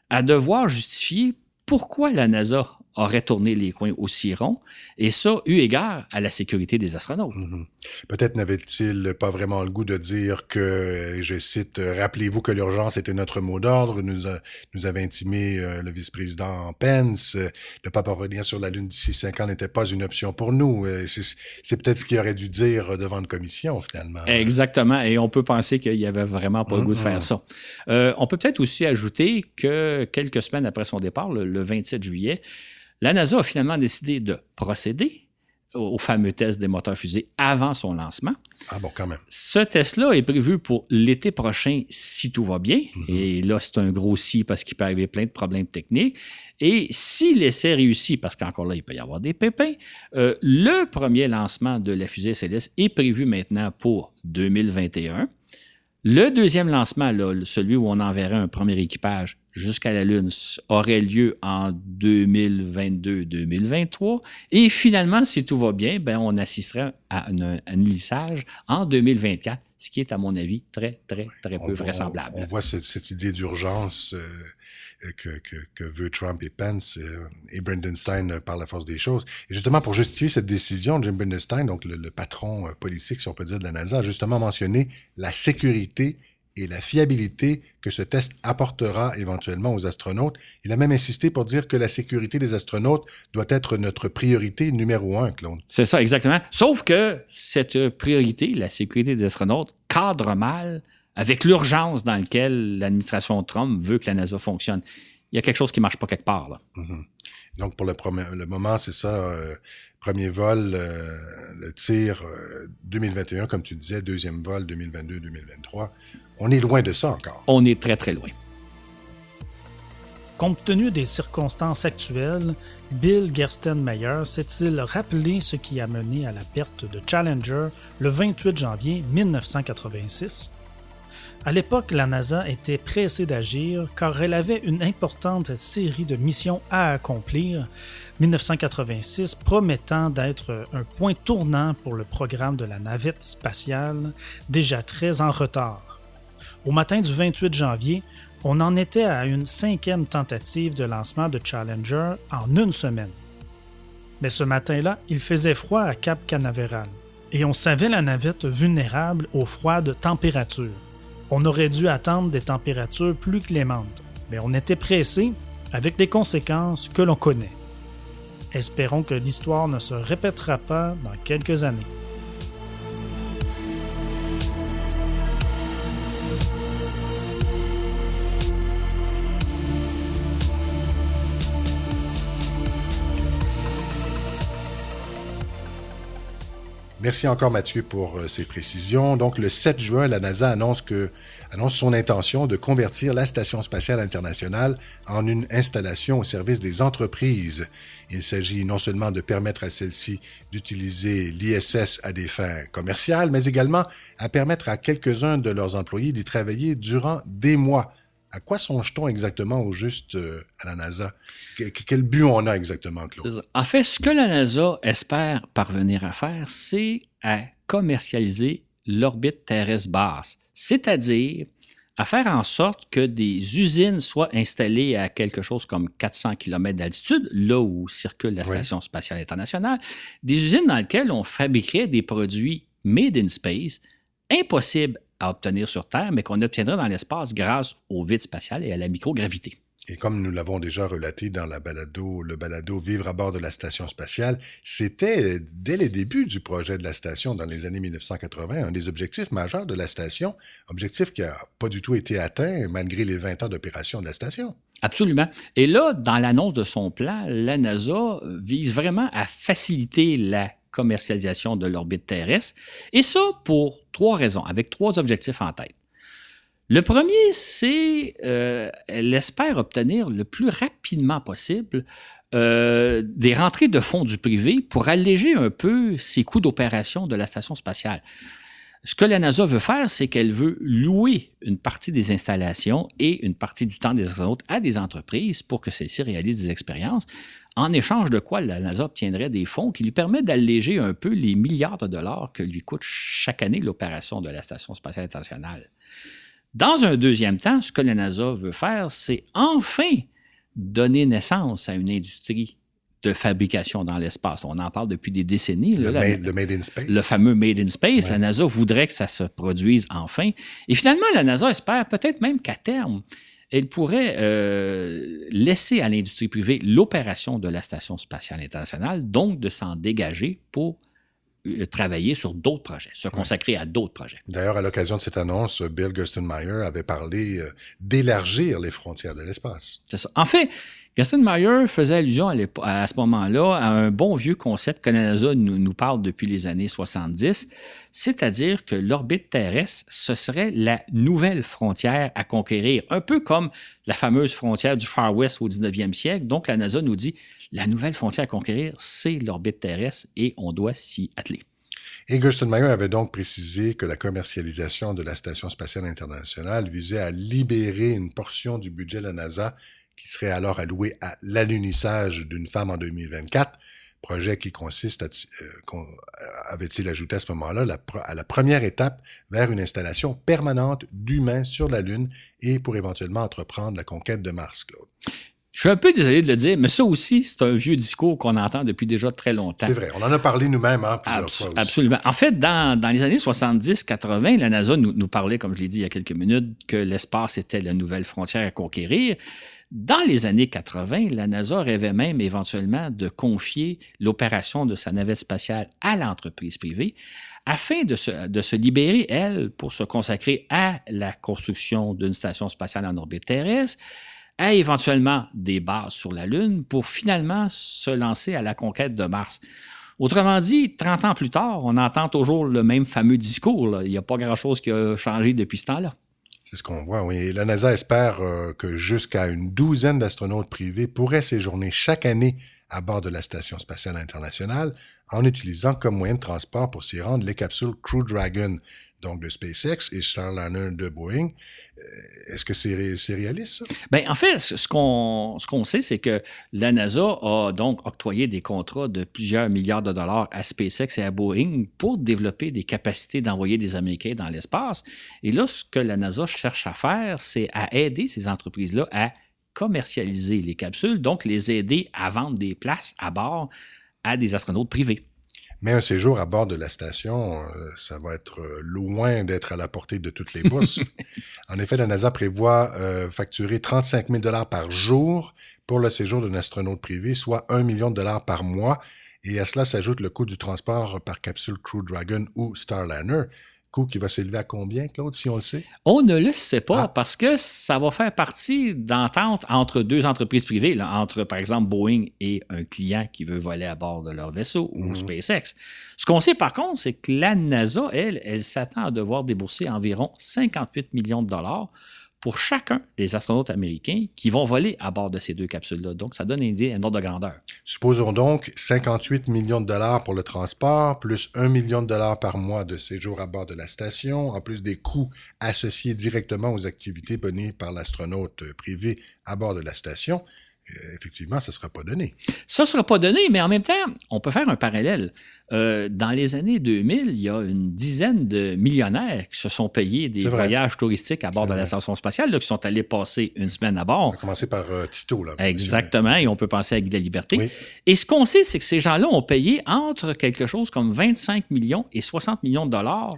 Speaker 3: à devoir justifier pourquoi la NASA aurait tourné les coins aussi ronds, et ça, eu égard à la sécurité des astronautes. Mhm.
Speaker 2: Peut-être n'avait-il pas vraiment le goût de dire que, je cite, rappelez-vous que l'urgence était notre mot d'ordre, nous, nous avait intimé euh, le vice-président Pence, euh, ne pas parvenir sur la Lune d'ici cinq ans n'était pas une option pour nous. Euh, c'est peut-être ce qu'il aurait dû dire devant une commission, finalement.
Speaker 3: Exactement, et on peut penser qu'il n'y avait vraiment pas le goût de faire ça. on peut peut-être aussi ajouter que quelques semaines après son départ, le 27 juillet, la NASA a finalement décidé de procéder au fameux test des moteurs fusées avant son lancement.
Speaker 2: Ah bon, quand même.
Speaker 3: Ce test-là est prévu pour l'été prochain si tout va bien. Mhm. Et là, c'est un gros si parce qu'il peut arriver plein de problèmes techniques. Et si l'essai réussit, parce qu'encore là, il peut y avoir des pépins, euh, le premier lancement de la fusée SLS est prévu maintenant pour 2021. Le deuxième lancement, celui où on enverrait un premier équipage jusqu'à la Lune, aurait lieu en 2022-2023. Et finalement, si tout va bien, ben, on assisterait à un, annulissage en 2024, ce qui est, à mon avis, très, très, très peu vraisemblable.
Speaker 2: On, voit cette, idée d'urgence euh, que, que, veut Trump et Pence euh, et Brendan Stein par la force des choses. Et justement, pour justifier cette décision, Jim Brendan Stein, donc le, le patron euh, politique, si on peut dire, de la NASA, a justement mentionné la sécurité et la fiabilité que ce test apportera éventuellement aux astronautes. Il a même insisté pour dire que la sécurité des astronautes doit être notre priorité numéro un, Claude.
Speaker 3: C'est ça, exactement. Sauf que cette priorité, la sécurité des astronautes, cadre mal avec l'urgence dans laquelle l'administration Trump veut que la NASA fonctionne. Il y a quelque chose qui ne marche pas quelque part. Là.
Speaker 2: Mm-hmm. Donc, pour le, le moment, c'est ça. Euh, premier vol, euh, le tir 2021, euh, comme tu disais, deuxième vol 2022-2023. On est loin de ça encore.
Speaker 3: On est très, très loin.
Speaker 1: Compte tenu des circonstances actuelles, Bill Gerstenmaier s'est-il rappelé ce qui a mené à la perte de Challenger le 28 janvier 1986? À l'époque, la NASA était pressée d'agir car elle avait une importante série de missions à accomplir, 1986 promettant d'être un point tournant pour le programme de la navette spatiale, déjà très en retard. Au matin du 28 janvier, on en était à une cinquième tentative de lancement de Challenger en une semaine. Mais ce matin-là, il faisait froid à Cap Canaveral et on savait la navette vulnérable aux froides températures. On aurait dû attendre des températures plus clémentes, mais on était pressé avec les conséquences que l'on connaît. Espérons que l'histoire ne se répétera pas dans quelques années.
Speaker 2: Merci encore Mathieu pour euh, ces précisions. Donc le 7 juin, la NASA annonce que annonce son intention de convertir la Station spatiale internationale en une installation au service des entreprises. Il s'agit non seulement de permettre à celle-ci d'utiliser l'ISS à des fins commerciales, mais également à permettre à quelques-uns de leurs employés d'y travailler durant des mois. À quoi songe-t-on exactement au juste euh, à la NASA? quel but on a exactement, Claude?
Speaker 3: En fait, ce que la NASA espère parvenir à faire, c'est à commercialiser l'orbite terrestre basse, c'est-à-dire à faire en sorte que des usines soient installées à quelque chose comme 400 km d'altitude, là où circule la Station spatiale internationale, des usines dans lesquelles on fabriquerait des produits made in space, impossibles à obtenir sur Terre, mais qu'on obtiendrait dans l'espace grâce au vide spatial et à la microgravité.
Speaker 2: Et comme nous l'avons déjà relaté dans la balado, le balado Vivre à bord de la station spatiale, c'était dès les débuts du projet de la station dans les années 1980 un des objectifs majeurs de la station, objectif qui n'a pas du tout été atteint malgré les 20 ans d'opération de la station.
Speaker 3: Absolument. Et là, dans l'annonce de son plan, la NASA vise vraiment à faciliter la commercialisation de l'orbite terrestre, et ça pour trois raisons, avec trois objectifs en tête. Le premier, c'est euh, elle espère obtenir le plus rapidement possible euh, des rentrées de fonds du privé pour alléger un peu ses coûts d'opération de la station spatiale. Ce que la NASA veut faire, c'est qu'elle veut louer une partie des installations et une partie du temps des astronautes à des entreprises pour que celles-ci réalisent des expériences, en échange de quoi la NASA obtiendrait des fonds qui lui permettent d'alléger un peu les milliards de dollars que lui coûte chaque année l'opération de la Station spatiale internationale. Dans un deuxième temps, ce que la NASA veut faire, c'est enfin donner naissance à une industrie de fabrication dans l'espace. On en parle depuis des décennies.
Speaker 2: Le, made, in Space.
Speaker 3: Le fameux Made in Space. La NASA voudrait que ça se produise enfin. Et finalement, la NASA espère peut-être même qu'à terme, elle pourrait euh, laisser à l'industrie privée l'opération de la Station spatiale internationale, donc de s'en dégager pour euh, travailler sur d'autres projets, se consacrer à d'autres projets.
Speaker 2: D'ailleurs, à l'occasion de cette annonce, Bill Gerstenmaier avait parlé euh, d'élargir les frontières de l'espace.
Speaker 3: C'est ça. En fait, Gerstenmaier faisait allusion à, ce moment-là à un bon vieux concept que la NASA nous, nous parle depuis les années 70, c'est-à-dire que l'orbite terrestre, ce serait la nouvelle frontière à conquérir, un peu comme la fameuse frontière du Far West au 19e siècle. Donc, la NASA nous dit, la nouvelle frontière à conquérir, c'est l'orbite terrestre et on doit s'y atteler.
Speaker 2: Et Gerstenmaier avait donc précisé que la commercialisation de la Station spatiale internationale visait à libérer une portion du budget de la NASA qui serait alors alloué à l'alunissage d'une femme en 2024, projet qui consiste, à, euh, avait-il ajouté à ce moment-là, à la première étape vers une installation permanente d'humains sur la Lune et pour éventuellement entreprendre la conquête de Mars, Claude.
Speaker 3: Je suis un peu désolé de le dire, mais ça aussi, c'est un vieux discours qu'on entend depuis déjà très longtemps.
Speaker 2: C'est vrai, on en a parlé nous-mêmes hein, plusieurs fois aussi.
Speaker 3: Absolument. En fait, dans, les années 70-80, la NASA nous, nous, parlait, comme je l'ai dit il y a quelques minutes, que l'espace était la nouvelle frontière à conquérir. Dans les années 80, la NASA rêvait même éventuellement de confier l'opération de sa navette spatiale à l'entreprise privée afin de se, libérer, elle, pour se consacrer à la construction d'une station spatiale en orbite terrestre, à éventuellement des bases sur la Lune pour finalement se lancer à la conquête de Mars. Autrement dit, 30 ans plus tard, on entend toujours le même fameux discours. Il n'y a pas grand-chose qui a changé depuis ce temps-là.
Speaker 2: C'est ce qu'on voit, oui. la NASA espère euh, que jusqu'à une douzaine d'astronautes privés pourraient séjourner chaque année à bord de la Station spatiale internationale en utilisant comme moyen de transport pour s'y rendre les capsules Crew Dragon, donc de SpaceX, et Starliner de Boeing. Euh, est-ce que c'est réaliste, ça?
Speaker 3: Bien, en fait, ce qu'on ce qu'on sait, c'est que la NASA a donc octroyé des contrats de plusieurs milliards de dollars à SpaceX et à Boeing pour développer des capacités d'envoyer des Américains dans l'espace. Et là, ce que la NASA cherche à faire, c'est à aider ces entreprises-là à commercialiser les capsules, donc les aider à vendre des places à bord à des astronautes privés.
Speaker 2: Mais un séjour à bord de la station, euh, ça va être euh, loin d'être à la portée de toutes les bourses. en effet, la NASA prévoit euh, facturer 35 000 dollars par jour pour le séjour d'un astronaute privé, soit 1 million de dollars par mois. Et à cela s'ajoute le coût du transport par capsule Crew Dragon ou Starliner coût qui va s'élever à combien, Claude, si on le sait?
Speaker 3: On ne le sait pas ah. parce que ça va faire partie d'entente entre deux entreprises privées, entre, par exemple, Boeing et un client qui veut voler à bord de leur vaisseau ou mhm. SpaceX. Ce qu'on sait par contre, c'est que la NASA, elle, elle s'attend à devoir débourser environ 58 millions de dollars pour chacun des astronautes américains qui vont voler à bord de ces deux capsules-là. Donc, ça donne une idée, un ordre de grandeur.
Speaker 2: Supposons donc 58 millions de dollars pour le transport, plus 1 million de dollars par mois de séjour à bord de la station, en plus des coûts associés directement aux activités menées par l'astronaute privé à bord de la station. Effectivement, ça ne sera pas donné.
Speaker 3: Ça ne sera pas donné, mais en même temps, on peut faire un parallèle. Euh, dans les années 2000, il y a une dizaine de millionnaires qui se sont payés des voyages touristiques à bord de la station spatiale, qui sont allés passer une semaine à bord.
Speaker 2: Ça a commencé par euh, Tito. Là,
Speaker 3: Exactement, et on peut penser à Guy de la Liberté. Et ce qu'on sait, c'est que ces gens-là ont payé entre quelque chose comme 25 millions et 60 millions de dollars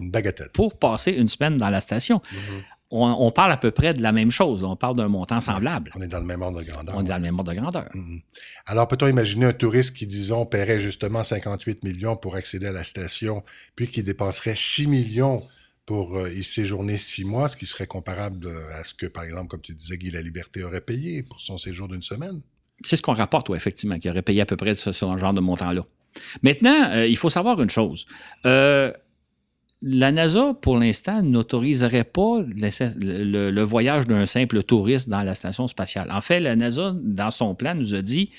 Speaker 3: pour passer une semaine dans la station. Mm-hmm on, parle à peu près de la même chose. On parle d'un montant semblable.
Speaker 2: On est dans le même ordre de grandeur.
Speaker 3: On est dans le même ordre de grandeur.
Speaker 2: Mm-hmm. Alors, peut-on imaginer un touriste qui, disons, paierait justement 58 millions pour accéder à la station, puis qui dépenserait 6 millions pour euh, y séjourner six mois, ce qui serait comparable à ce que, par exemple, comme tu disais, Guy La Liberté aurait payé pour son séjour d'une semaine?
Speaker 3: C'est ce qu'on rapporte, oui, effectivement, qu'il aurait payé à peu près ce, genre de montant-là. Maintenant, euh, il faut savoir une chose. Euh, la NASA, pour l'instant, n'autoriserait pas le, voyage d'un simple touriste dans la station spatiale. En fait, la NASA, dans son plan, nous a dit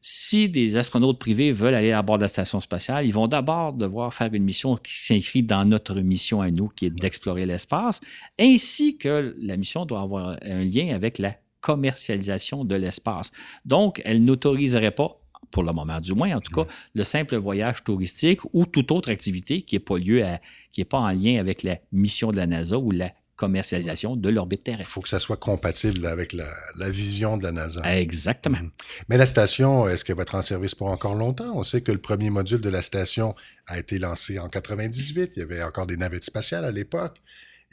Speaker 3: si des astronautes privés veulent aller à bord de la station spatiale, ils vont d'abord devoir faire une mission qui s'inscrit dans notre mission à nous, qui est d'explorer l'espace, ainsi que la mission doit avoir un lien avec la commercialisation de l'espace. Donc, elle n'autoriserait pas pour le moment du moins, en tout cas, le simple voyage touristique ou toute autre activité qui n'est pas lieu qui est pas en lien avec la mission de la NASA ou la commercialisation de l'orbite terrestre.
Speaker 2: Il faut que ça soit compatible avec la, vision de la NASA.
Speaker 3: Exactement. Mhm.
Speaker 2: Mais la station, est-ce qu'elle va être en service pour encore longtemps? On sait que le premier module de la station a été lancé en 98. Il y avait encore des navettes spatiales à l'époque.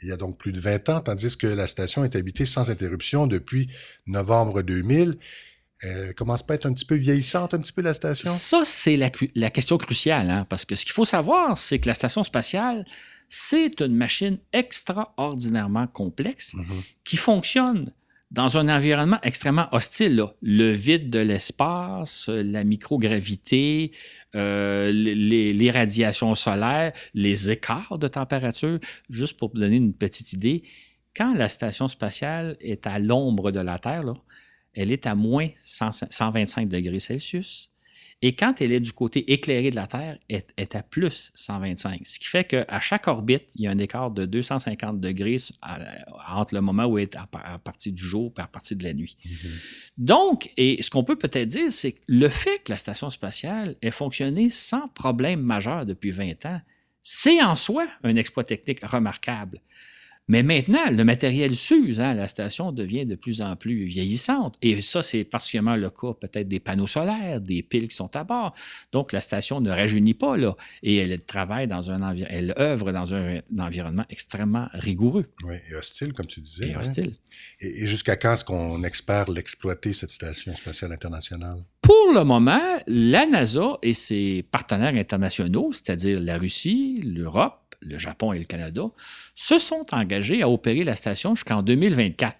Speaker 2: Il y a donc plus de 20 ans, tandis que la station est habitée sans interruption depuis novembre 2000. Elle commence pas à être un petit peu vieillissante, un petit peu la station?
Speaker 3: Ça, c'est la, question cruciale, hein, parce que ce qu'il faut savoir, c'est que la station spatiale, c'est une machine extraordinairement complexe mm-hmm. qui fonctionne dans un environnement extrêmement hostile. Le vide de l'espace, la microgravité, euh, les, les, radiations solaires, les écarts de température. Juste pour vous donner une petite idée, quand la station spatiale est à l'ombre de la Terre, là, elle est à moins 125 degrés Celsius. Et quand elle est du côté éclairé de la Terre, elle est à plus 125. Ce qui fait qu'à chaque orbite, il y a un écart de 250 degrés entre le moment où elle est à, partir du jour et à partir de la nuit. Mm-hmm. Donc, et ce qu'on peut peut-être dire, c'est que le fait que la station spatiale ait fonctionné sans problème majeur depuis 20 ans, c'est en soi un exploit technique remarquable. Mais maintenant, le matériel s'use. Hein, la station devient de plus en plus vieillissante. Et ça, c'est particulièrement le cas peut-être des panneaux solaires, des piles qui sont à bord. Donc, la station ne rajeunit pas, là. Et elle travaille dans un elle œuvre dans un, environnement extrêmement rigoureux.
Speaker 2: Oui, et hostile, comme tu disais.
Speaker 3: Et hostile.
Speaker 2: Et, jusqu'à quand est-ce qu'on espère l'exploiter, cette station spatiale internationale?
Speaker 3: Pour le moment, la NASA et ses partenaires internationaux, c'est-à-dire la Russie, l'Europe, le Japon et le Canada, se sont engagés à opérer la station jusqu'en 2024.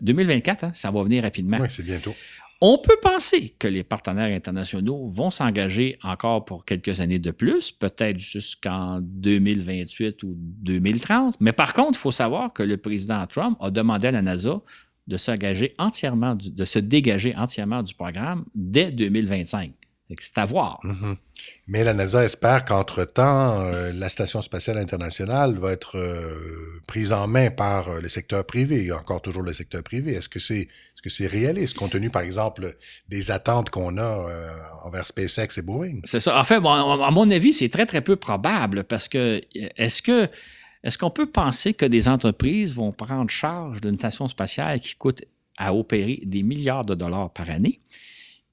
Speaker 3: 2024, euh, hein, ça va venir rapidement.
Speaker 2: Oui, c'est bientôt.
Speaker 3: On peut penser que les partenaires internationaux vont s'engager encore pour quelques années de plus, peut-être jusqu'en 2028 ou 2030. Mais par contre, il faut savoir que le président Trump a demandé à la NASA de s'engager entièrement, de se dégager entièrement du programme dès 2025. C'est à voir.
Speaker 2: Mhm. Mais la NASA espère qu'entre-temps, euh, la Station spatiale internationale va être euh, prise en main par euh, le secteur privé, encore toujours le secteur privé. Est-ce que c'est que c'est réaliste, compte tenu, par exemple, des attentes qu'on a envers SpaceX et Boeing?
Speaker 3: C'est ça. En fait, à mon avis, c'est très, très peu probable parce que est-ce que est-ce qu'on peut penser que des entreprises vont prendre charge d'une station spatiale qui coûte à opérer des milliards de dollars par année?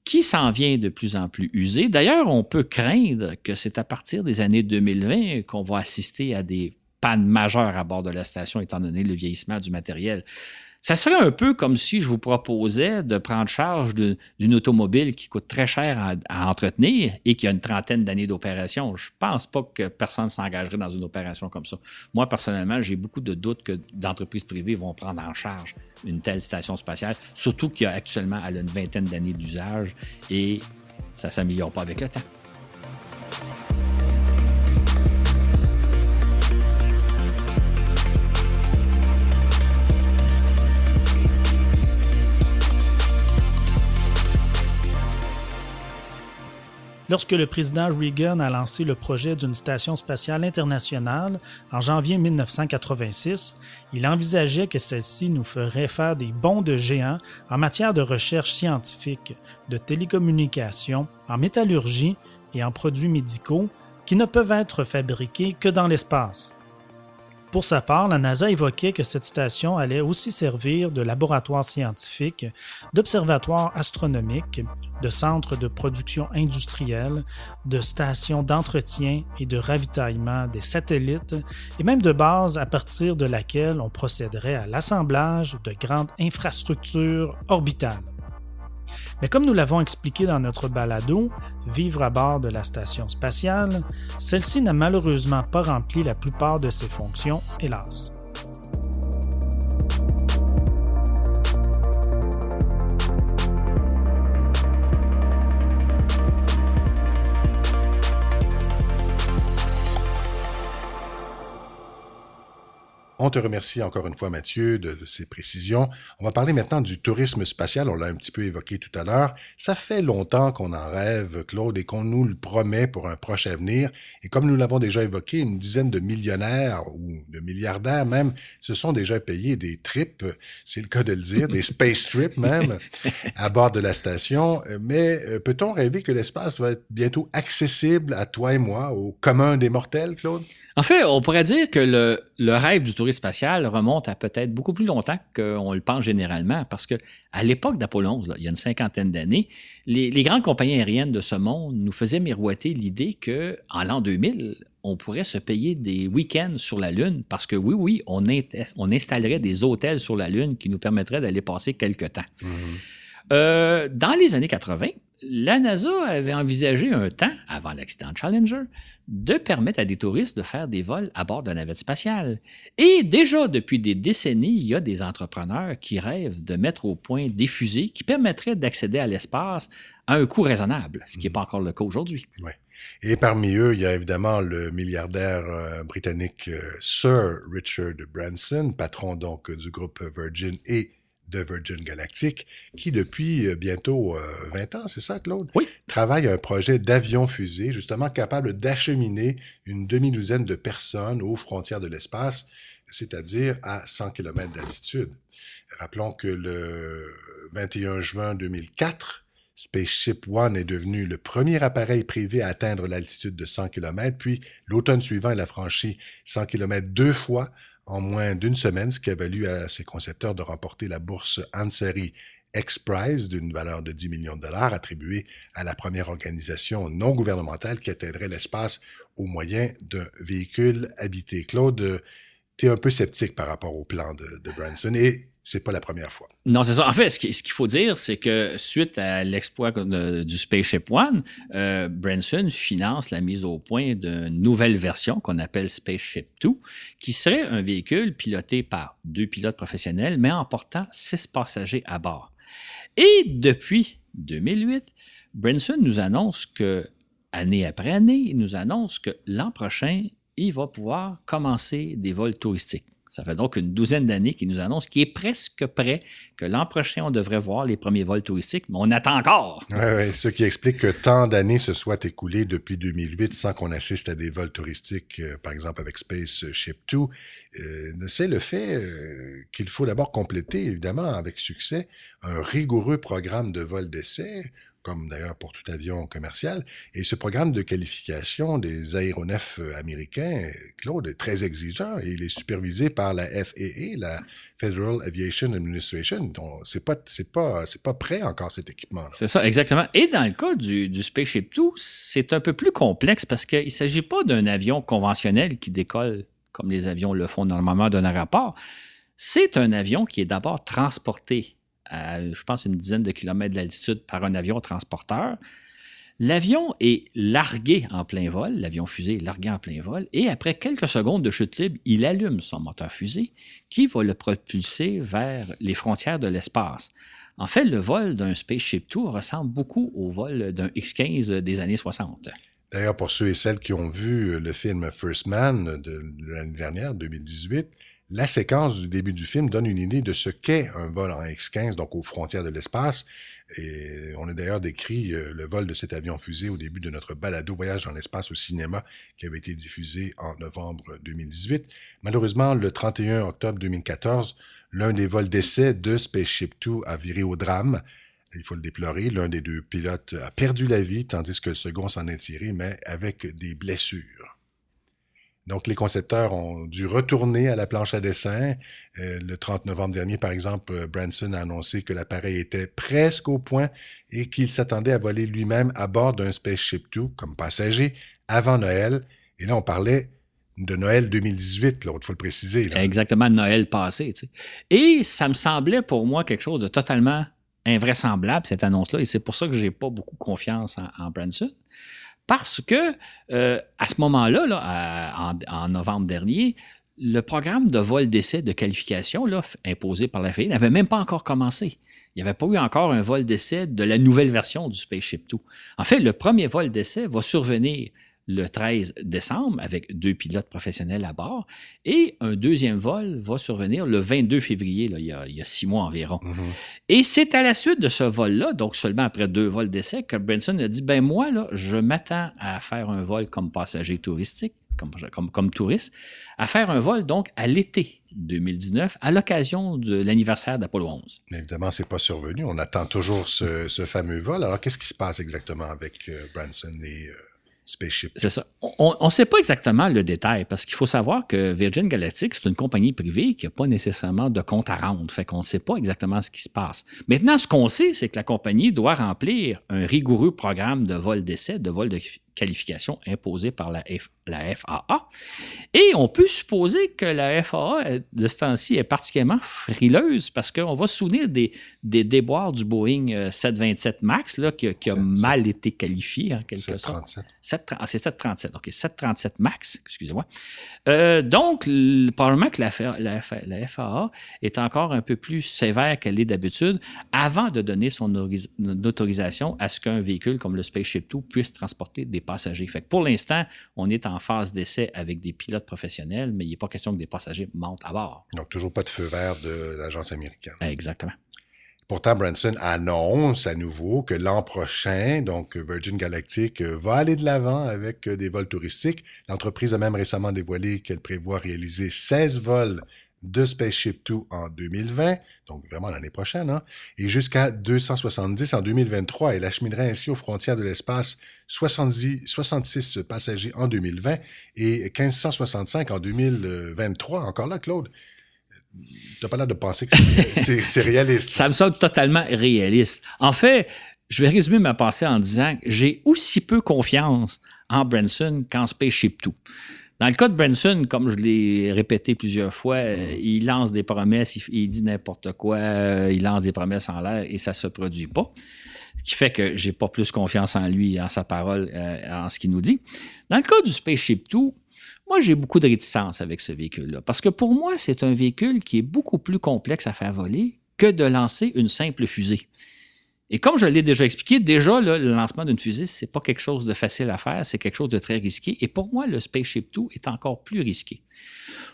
Speaker 3: Qui s'en vient de plus en plus usé. D'ailleurs, on peut craindre que c'est à partir des années 2020 qu'on va assister à des pannes majeures à bord de la station, étant donné le vieillissement du matériel. Ça serait un peu comme si je vous proposais de prendre charge d'une automobile qui coûte très cher à, entretenir et qui a une trentaine d'années d'opération. Je ne pense pas que personne s'engagerait dans une opération comme ça. Moi, personnellement, j'ai beaucoup de doutes que d'entreprises privées vont prendre en charge une telle station spatiale, surtout qu'actuellement, elle a une vingtaine d'années d'usage et ça ne s'améliore pas avec le temps.
Speaker 1: Lorsque le président Reagan a lancé le projet d'une station spatiale internationale en janvier 1986, il envisageait que celle-ci nous ferait faire des bonds de géants en matière de recherche scientifique, de télécommunications, en métallurgie et en produits médicaux qui ne peuvent être fabriqués que dans l'espace. Pour sa part, la NASA évoquait que cette station allait aussi servir de laboratoire scientifique, d'observatoire astronomique, de centre de production industrielle, de station d'entretien et de ravitaillement des satellites, et même de base à partir de laquelle on procéderait à l'assemblage de grandes infrastructures orbitales. Mais comme nous l'avons expliqué dans notre balado, Vivre à bord de la station spatiale, celle-ci n'a malheureusement pas rempli la plupart de ses fonctions, hélas.
Speaker 2: On te remercie encore une fois, Mathieu, de, ces précisions. On va parler maintenant du tourisme spatial. On l'a un petit peu évoqué tout à l'heure. Ça fait longtemps qu'on en rêve, Claude, et qu'on nous le promet pour un proche avenir. Et comme nous l'avons déjà évoqué, une dizaine de millionnaires ou de milliardaires même se sont déjà payés des trips, c'est le cas de le dire, des space trips même, à bord de la station. Mais euh, peut-on rêver que l'espace va être bientôt accessible à toi et moi, au commun des mortels, Claude?
Speaker 3: En fait, on pourrait dire que le, le rêve du tourisme spatial remonte à peut-être beaucoup plus longtemps qu'on le pense généralement, parce que à l'époque d'Apollo 11, il y a une cinquantaine d'années, les, grandes compagnies aériennes de ce monde nous faisaient miroiter l'idée que en l'an 2000, on pourrait se payer des week-ends sur la Lune, parce que oui, oui, on, on installerait des hôtels sur la Lune qui nous permettraient d'aller passer quelques temps. Mmh. Euh, dans les années 80, la NASA avait envisagé un temps, avant l'accident Challenger, de permettre à des touristes de faire des vols à bord de navettes spatiales. Et déjà depuis des décennies, il y a des entrepreneurs qui rêvent de mettre au point des fusées qui permettraient d'accéder à l'espace à un coût raisonnable, ce qui n'est pas encore le cas aujourd'hui.
Speaker 2: Oui. Et parmi eux, il y a évidemment le milliardaire euh, britannique euh, Sir Richard Branson, patron donc du groupe Virgin et de Virgin Galactic, qui depuis euh, bientôt 20 euh, ans, c'est ça, Claude?
Speaker 3: Oui.
Speaker 2: Travaille un projet d'avion-fusée, justement capable d'acheminer une demi-douzaine de personnes aux frontières de l'espace, c'est-à-dire à 100 km d'altitude. Rappelons que le 21 juin 2004, Spaceship One est devenu le premier appareil privé à atteindre l'altitude de 100 km, puis l'automne suivant, il a franchi 100 km deux fois en moins d'une semaine, ce qui a valu à ses concepteurs de remporter la bourse Ansari X-Prize d'une valeur de 10 millions de dollars attribuée à la première organisation non gouvernementale qui atteindrait l'espace au moyen d'un véhicule habité. Claude, tu es un peu sceptique par rapport au plan de, de Branson et c'est pas la première fois.
Speaker 3: Non, c'est ça. En fait, ce qu'il faut dire, c'est que suite à l'exploit du Spaceship One, euh, Branson finance la mise au point d'une nouvelle version qu'on appelle Spaceship 2, qui serait un véhicule piloté par deux pilotes professionnels, mais emportant six passagers à bord. Et depuis 2008, Branson nous annonce que, année après année, il nous annonce que l'an prochain, il va pouvoir commencer des vols touristiques Ça fait donc une douzaine d'années qu'il nous annonce qu'il est presque prêt, que l'an prochain, on devrait voir les premiers vols touristiques, mais on attend encore.
Speaker 2: Oui, oui, ce qui explique que tant d'années se soient écoulées depuis 2008 sans qu'on assiste à des vols touristiques, euh, par exemple avec Spaceship Two. Euh, c'est le fait euh, qu'il faut d'abord compléter, évidemment, avec succès, un rigoureux programme de vol d'essai comme d'ailleurs pour tout avion commercial. Et ce programme de qualification des aéronefs euh, américains, Claude, est très exigeant et il est supervisé par la FAA, la Federal Aviation Administration. Donc, c'est pas, pas, c'est pas prêt encore cet équipement.
Speaker 3: C'est ça, exactement. Et dans le cas du, du Spaceship Two, c'est un peu plus complexe parce qu'il ne s'agit pas d'un avion conventionnel qui décolle comme les avions le font normalement d'un aéroport. C'est un avion qui est d'abord transporté à, je pense, une dizaine de kilomètres d'altitude par un avion transporteur. L'avion est largué en plein vol, l'avion fusée est largué en plein vol, et après quelques secondes de chute libre, il allume son moteur fusée qui va le propulser vers les frontières de l'espace. En fait, le vol d'un Spaceship Two ressemble beaucoup au vol d'un X-15 des années 60.
Speaker 2: D'ailleurs, pour ceux et celles qui ont vu le film First Man de l'année dernière, 2018, la séquence du début du film donne une idée de ce qu'est un vol en X-15, donc aux frontières de l'espace. Et on a d'ailleurs décrit euh, le vol de cet avion fusée au début de notre balado Voyage dans l'espace au cinéma qui avait été diffusé en novembre 2018. Malheureusement, le 31 octobre 2014, l'un des vols d'essai de Spaceship Two a viré au drame. Il faut le déplorer. L'un des deux pilotes a perdu la vie, tandis que le second s'en est tiré, mais avec des blessures. Donc, les concepteurs ont dû retourner à la planche à dessin. Euh, le 30 novembre dernier, par exemple, euh, Branson a annoncé que l'appareil était presque au point et qu'il s'attendait à voler lui-même à bord d'un Spaceship Two comme passager avant Noël. Et là, on parlait de Noël 2018, là, il faut le préciser.
Speaker 3: Exactement, Noël passé. Et ça me semblait pour moi quelque chose de totalement invraisemblable, cette annonce-là. Et c'est pour ça que je n'ai pas beaucoup confiance en Branson. Parce que euh, à ce moment-là, en, novembre dernier, le programme de vol d'essai de qualification là, imposé par la FAA n'avait même pas encore commencé. Il n'y avait pas eu encore un vol d'essai de la nouvelle version du Spaceship Two. En fait, le premier vol d'essai va survenir le 13 décembre avec deux pilotes professionnels à bord. Et un deuxième vol va survenir le 22 février, là, il, y a, six mois environ. Mm-hmm. Et c'est à la suite de ce vol-là, donc seulement après deux vols d'essai, que Branson a dit, ben moi, là, je m'attends à faire un vol comme passager touristique, comme, comme, comme touriste, à faire un vol donc à l'été 2019 à l'occasion de l'anniversaire d'Apollo 11.
Speaker 2: Évidemment, ce n'est pas survenu. On attend toujours ce, fameux vol. Alors, qu'est-ce qui se passe exactement avec euh, Branson et... Euh,
Speaker 3: C'est ça. On ne sait pas exactement le détail parce qu'il faut savoir que Virgin Galactic, c'est une compagnie privée qui n'a pas nécessairement de compte à rendre. Fait qu'on ne sait pas exactement ce qui se passe. Maintenant, ce qu'on sait, c'est que la compagnie doit remplir un rigoureux programme de vol d'essai, de vol de qualification imposée par la, la, FAA. Et on peut supposer que la FAA, de ce temps-ci, est particulièrement frileuse parce qu'on va se souvenir des, des déboires du Boeing 727 euh, MAX là, qui, a mal été qualifié en quelque sorte. Ah, c'est 737, OK, 737 MAX, excusez-moi. Euh, donc, probablement que la, la, la, FAA est encore un peu plus sévère qu'elle est d'habitude avant de donner son autorisation à ce qu'un véhicule comme le Spaceship Two puisse transporter des passagers. Fait pour l'instant, on est en phase d'essai avec des pilotes professionnels, mais il n'est pas question que des passagers montent à bord.
Speaker 2: Donc, toujours pas de feu vert de l'agence américaine.
Speaker 3: Exactement.
Speaker 2: Pourtant, Branson annonce à nouveau que l'an prochain, donc Virgin Galactic va aller de l'avant avec des vols touristiques. L'entreprise a même récemment dévoilé qu'elle prévoit réaliser 16 vols de Spaceship Two en 2020, donc vraiment l'année prochaine, hein, et jusqu'à 270 en 2023. Elle acheminerait ainsi aux frontières de l'espace 66 passagers en 2020 et 1565 en 2023. Encore là, Claude, n'as pas l'air de penser que c'est réaliste.
Speaker 3: Ça me semble totalement réaliste. En fait, je vais résumer ma pensée en disant que j'ai aussi peu confiance en Branson qu'en Spaceship Two. Dans le cas de Branson, comme je l'ai répété plusieurs fois, euh, il lance des promesses, il, dit n'importe quoi, euh, il lance des promesses en l'air et ça ne se produit pas. Ce qui fait que j'ai pas plus confiance en lui, en sa parole, euh, en ce qu'il nous dit. Dans le cas du Spaceship Two, moi, j'ai beaucoup de réticence avec ce véhicule-là. Parce que pour moi, c'est un véhicule qui est beaucoup plus complexe à faire voler que de lancer une simple fusée. Et comme je l'ai déjà expliqué, déjà, le lancement d'une fusée, c'est pas quelque chose de facile à faire, c'est quelque chose de très risqué. Et pour moi, le Spaceship 2 est encore plus risqué.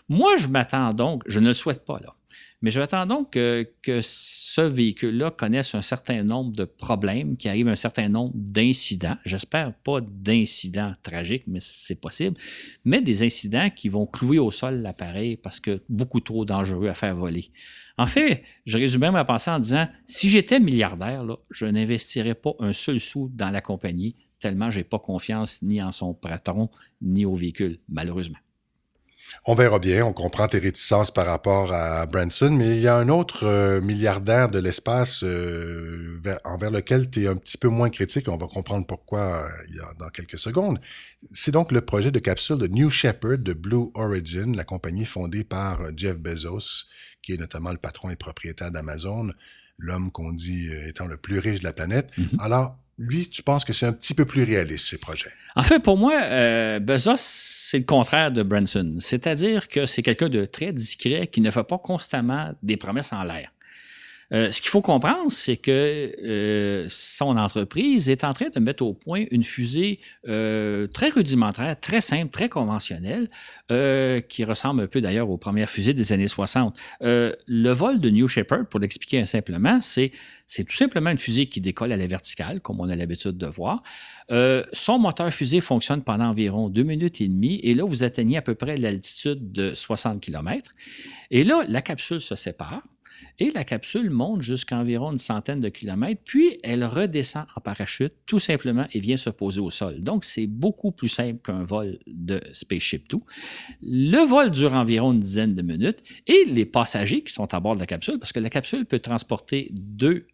Speaker 3: Moi, je m'attends donc, je ne le souhaite pas là, mais je m'attends donc que, ce véhicule-là connaisse un certain nombre de problèmes, qu'il arrive un certain nombre d'incidents. J'espère pas d'incidents tragiques, mais c'est possible. Mais des incidents qui vont clouer au sol l'appareil parce que beaucoup trop dangereux à faire voler. En fait, je résume ma pensée en disant si j'étais milliardaire, je n'investirais pas un seul sou dans la compagnie, tellement je n'ai pas confiance ni en son patron, ni au véhicule, malheureusement.
Speaker 2: On verra bien, on comprend tes réticences par rapport à Branson, mais il y a un autre euh, milliardaire de l'espace euh, envers lequel tu es un petit peu moins critique, on va comprendre pourquoi euh, dans quelques secondes. C'est donc le projet de capsule de New Shepard de Blue Origin, la compagnie fondée par Jeff Bezos, qui est notamment le patron et propriétaire d'Amazon, l'homme qu'on dit étant le plus riche de la planète. Mm-hmm. Alors, lui, tu penses que c'est un petit peu plus réaliste, ces projets?
Speaker 3: En fait, pour moi, euh, Bezos, c'est le contraire de Branson. C'est-à-dire que c'est quelqu'un de très discret qui ne fait pas constamment des promesses en l'air. Euh, ce qu'il faut comprendre, c'est que euh, son entreprise est en train de mettre au point une fusée euh, très rudimentaire, très simple, très conventionnelle, qui ressemble un peu d'ailleurs aux premières fusées des années 60. le vol de New Shepard, pour l'expliquer simplement, c'est c'est tout simplement une fusée qui décolle à la verticale, comme on a l'habitude de voir. son moteur fusée fonctionne pendant environ deux minutes et demie, et là, vous atteignez à peu près l'altitude de 60 km. Et là, la capsule se sépare. Et la capsule monte jusqu'à environ une centaine de kilomètres, puis elle redescend en parachute tout simplement et vient se poser au sol. Donc, c'est beaucoup plus simple qu'un vol de Spaceship Two. Le vol dure environ une dizaine de minutes et les passagers qui sont à bord de la capsule, parce que la capsule peut transporter deux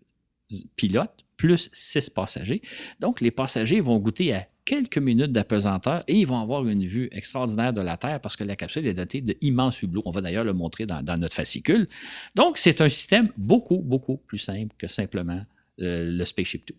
Speaker 3: pilotes plus six passagers. Donc, les passagers vont goûter à quelques minutes d'apesanteur et ils vont avoir une vue extraordinaire de la Terre parce que la capsule est dotée d'immenses hublots. On va d'ailleurs le montrer dans, notre fascicule. Donc, c'est un système beaucoup, beaucoup plus simple que simplement euh, le Spaceship 2.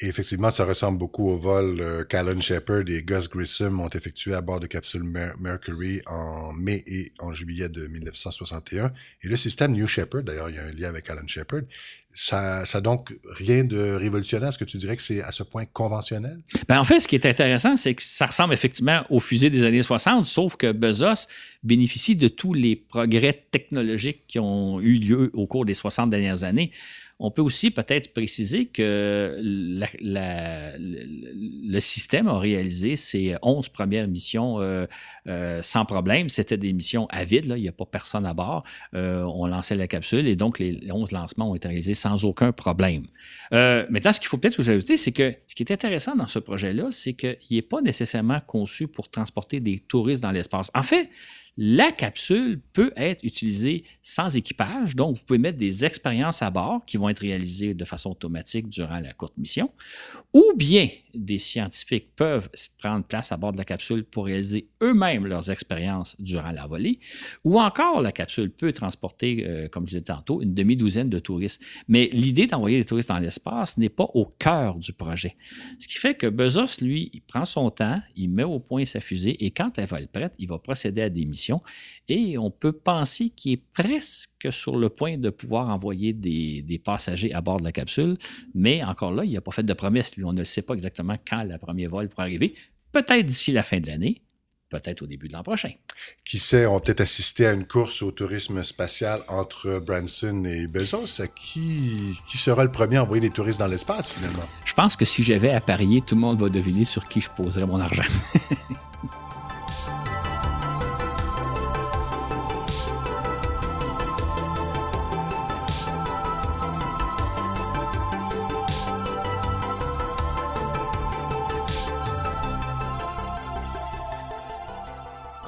Speaker 2: Et effectivement, ça ressemble beaucoup au vol euh, qu'Alan Shepard et Gus Grissom ont effectué à bord de capsule Mercury en mai et en juillet de 1961. Et le système New Shepard, d'ailleurs, il y a un lien avec Alan Shepard, ça, ça donc rien de révolutionnaire? Est-ce que tu dirais que c'est à ce point conventionnel?
Speaker 3: Ben en fait, ce qui est intéressant, c'est que ça ressemble effectivement aux fusées des années 60, sauf que Bezos bénéficie de tous les progrès technologiques qui ont eu lieu au cours des 60 dernières années. On peut aussi peut-être préciser que le système a réalisé ses 11 premières missions euh, euh, sans problème. C'était des missions à vide, il n'y a pas personne à bord. Euh, on lançait la capsule et donc les 11 lancements ont été réalisés sans aucun problème. maintenant, ce qu'il faut peut-être vous ajouter, c'est que ce qui est intéressant dans ce projet-là, c'est qu'il n'est pas nécessairement conçu pour transporter des touristes dans l'espace. En fait, la capsule peut être utilisée sans équipage, donc vous pouvez mettre des expériences à bord qui vont être réalisées de façon automatique durant la courte mission, ou bien des scientifiques peuvent prendre place à bord de la capsule pour réaliser eux-mêmes leurs expériences durant la volée, ou encore la capsule peut transporter, euh, comme je disais tantôt, une demi-douzaine de touristes. Mais l'idée d'envoyer des touristes dans l'espace n'est pas au cœur du projet. Ce qui fait que Bezos, lui, prend son temps, il met au point sa fusée, et quand elle va être prête, il va procéder à des missions, et on peut penser qu'il est presque sur le point de pouvoir envoyer des, des passagers à bord de la capsule, mais encore là, il n'a pas fait de promesse, lui, on ne sait pas exactement quand le premier vol pourrait arriver. Peut-être d'ici la fin de l'année, peut-être au début de l'an prochain.
Speaker 2: Qui sait, on peut-être assisté à une course au tourisme spatial entre Branson et Bezos. Qui, qui sera le premier à envoyer des touristes dans l'espace, finalement?
Speaker 3: Je pense que si j'avais à parier, tout le monde va deviner sur qui je poserais mon argent.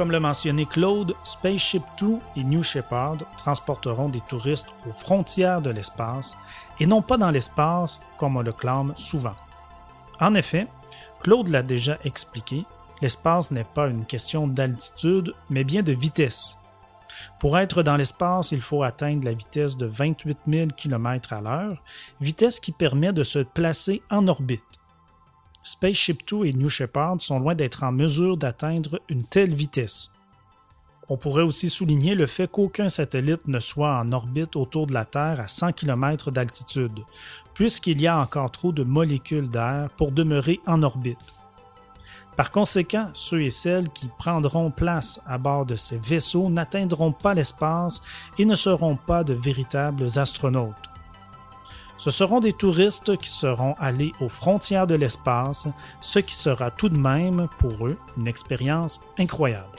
Speaker 1: Comme l'a mentionné Claude, Spaceship Two et New Shepard transporteront des touristes aux frontières de l'espace et non pas dans l'espace comme on le clame souvent. En effet, Claude l'a déjà expliqué, l'espace n'est pas une question d'altitude, mais bien de vitesse. Pour être dans l'espace, il faut atteindre la vitesse de 28 000 km à l'heure, vitesse qui permet de se placer en orbite. Spaceship Two et New Shepard sont loin d'être en mesure d'atteindre une telle vitesse. On pourrait aussi souligner le fait qu'aucun satellite ne soit en orbite autour de la Terre à 100 km d'altitude, puisqu'il y a encore trop de molécules d'air pour demeurer en orbite. Par conséquent, ceux et celles qui prendront place à bord de ces vaisseaux n'atteindront pas l'espace et ne seront pas de véritables astronautes. Ce seront des touristes qui seront allés aux frontières de l'espace, ce qui sera tout de même pour eux une expérience incroyable.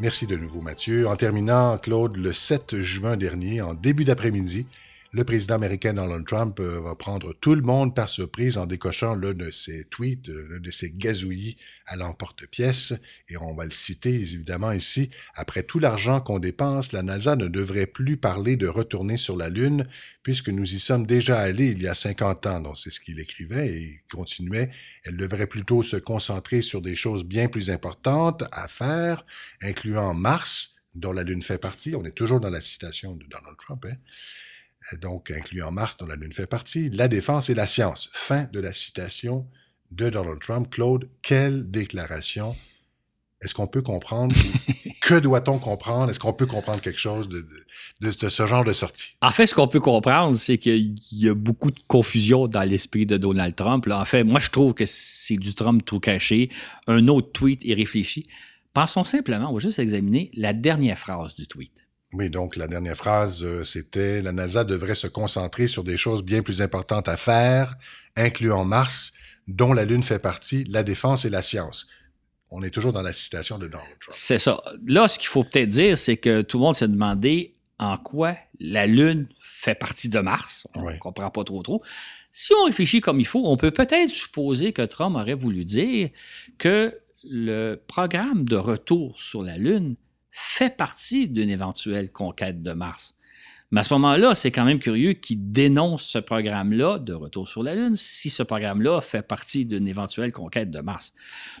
Speaker 2: Merci de nouveau Mathieu. En terminant, Claude, le 7 juin dernier, en début d'après-midi, le président américain Donald Trump euh, va prendre tout le monde par surprise en décochant l'un de ses tweets, euh, l'un de ses gazouillis à l'emporte-pièce. Et on va le citer évidemment ici. Après tout l'argent qu'on dépense, la NASA ne devrait plus parler de retourner sur la Lune puisque nous y sommes déjà allés il y a 50 ans. Donc c'est ce qu'il écrivait et il continuait. Elle devrait plutôt se concentrer sur des choses bien plus importantes à faire, incluant Mars, dont la Lune fait partie. On est toujours dans la citation de Donald Trump. Hein? Donc incluant Mars dont la Lune fait partie, la défense et la science. Fin de la citation de Donald Trump. Claude, quelle déclaration? Est-ce qu'on peut comprendre? que doit-on comprendre? Est-ce qu'on peut comprendre quelque chose de, de, ce genre de sortie?
Speaker 3: En fait, ce qu'on peut comprendre, c'est qu'il y a beaucoup de confusion dans l'esprit de Donald Trump. En fait, moi, je trouve que c'est du Trump tout caché. Un autre tweet est réfléchi. Pensons simplement, on va juste examiner la dernière phrase du tweet.
Speaker 2: Oui, donc la dernière phrase, euh, c'était la NASA devrait se concentrer sur des choses bien plus importantes à faire, incluant Mars, dont la Lune fait partie, la défense et la science. On est toujours dans la citation de Donald Trump.
Speaker 3: C'est ça. Là, ce qu'il faut peut-être dire, c'est que tout le monde s'est demandé en quoi la Lune fait partie de Mars. On ne comprend pas trop trop. Si on réfléchit comme il faut, on peut peut-être supposer que Trump aurait voulu dire que le programme de retour sur la Lune fait partie d'une éventuelle conquête de Mars. Mais à ce moment-là, c'est quand même curieux qu'il dénonce ce programme-là de retour sur la Lune si ce programme-là fait partie d'une éventuelle conquête de Mars.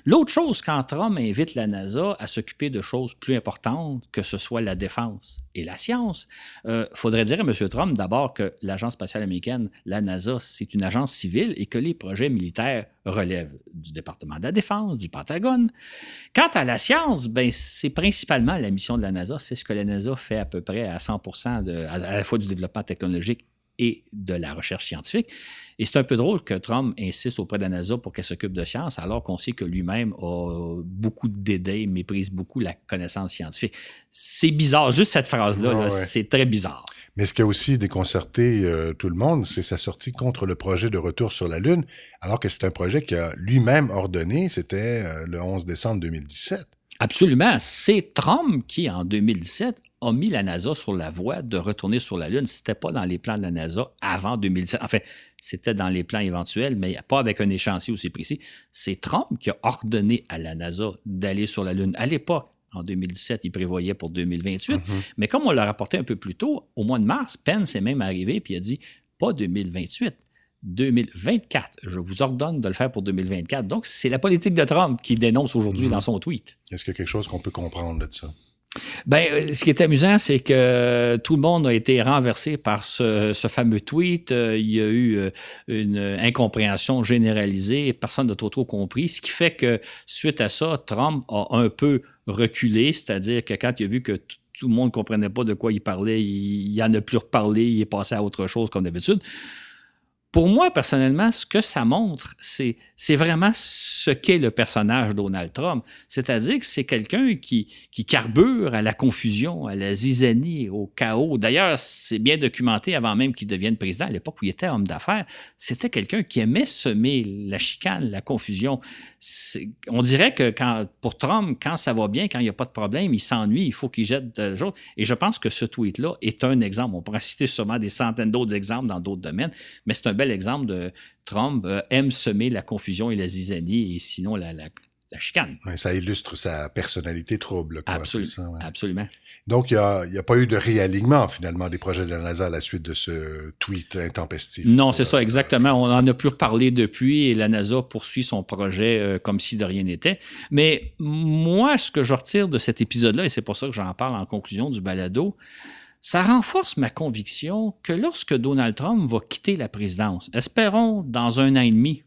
Speaker 3: L'autre chose, quand Trump invite la NASA à s'occuper de choses plus importantes, que ce soit la défense et la science, il euh, faudrait dire à M. Trump d'abord que l'Agence spatiale américaine, la NASA, c'est une agence civile et que les projets militaires relèvent du département de la Défense, du Pentagone. Quant à la science, ben, c'est principalement la mission de la NASA. C'est ce que la NASA fait à peu près à 100 de, à la fois du développement technologique et de la recherche scientifique. Et c'est un peu drôle que Trump insiste auprès de la NASA pour qu'elle s'occupe de science, alors qu'on sait que lui-même a beaucoup de dédain, méprise beaucoup la connaissance scientifique. C'est bizarre, juste cette phrase-là, c'est très bizarre.
Speaker 2: Mais ce qui a aussi déconcerté euh, tout le monde, c'est sa sortie contre le projet de retour sur la Lune, alors que c'est un projet qu'il a lui-même ordonné, c'était euh, le 11 décembre 2017.
Speaker 3: Absolument. C'est Trump qui, en 2017, a mis la NASA sur la voie de retourner sur la Lune. Ce n'était pas dans les plans de la NASA avant 2017. Enfin, c'était dans les plans éventuels, mais pas avec un échéancier aussi précis. C'est Trump qui a ordonné à la NASA d'aller sur la Lune. À l'époque, en 2017, il prévoyait pour 2028. Mm-hmm. Mais comme on l'a rapporté un peu plus tôt, au mois de mars, Pence est même arrivé et a dit pas 2028, 2024. Je vous ordonne de le faire pour 2024. Donc, c'est la politique de Trump qui dénonce aujourd'hui mhm. dans son tweet.
Speaker 2: Est-ce qu'il y a quelque chose qu'on peut comprendre de ça?
Speaker 3: Ben, euh, ce qui est amusant, c'est que tout le monde a été renversé par ce, fameux tweet. Euh, il y a eu euh, une incompréhension généralisée. Personne n'a trop, trop compris. Ce qui fait que, suite à ça, Trump a un peu reculé. C'est-à-dire que quand il a vu que tout le monde ne comprenait pas de quoi il parlait, il, il en a plus reparlé, il est passé à autre chose comme d'habitude. Pour moi, personnellement, ce que ça montre, c'est, vraiment ce qu'est le personnage Donald Trump. C'est-à-dire que c'est quelqu'un qui, qui carbure à la confusion, à la zizanie, au chaos. D'ailleurs, c'est bien documenté avant même qu'il devienne président, à l'époque où il était homme d'affaires. C'était quelqu'un qui aimait semer la chicane, la confusion. on dirait que pour Trump, quand ça va bien, quand il n'y a pas de problème, il s'ennuie, il faut qu'il jette de choses. Et je pense que ce tweet-là est un exemple. On pourrait citer sûrement des centaines d'autres exemples dans d'autres domaines, mais c'est un bel exemple de Trump euh, aime semer la confusion et la zizanie et sinon la, la, chicane.
Speaker 2: ça illustre sa personnalité trouble.
Speaker 3: Absolument.
Speaker 2: Donc, il n'y a, pas eu de réalignement finalement des projets de la NASA à la suite de ce tweet intempestif.
Speaker 3: Non, c'est ça, exactement. On en a plus reparlé depuis et la NASA poursuit son projet euh, comme si de rien n'était. Mais moi, ce que je retire de cet épisode-là, et c'est pour ça que j'en parle en conclusion du balado, ça renforce ma conviction que lorsque Donald Trump va quitter la présidence, espérons dans un an et demi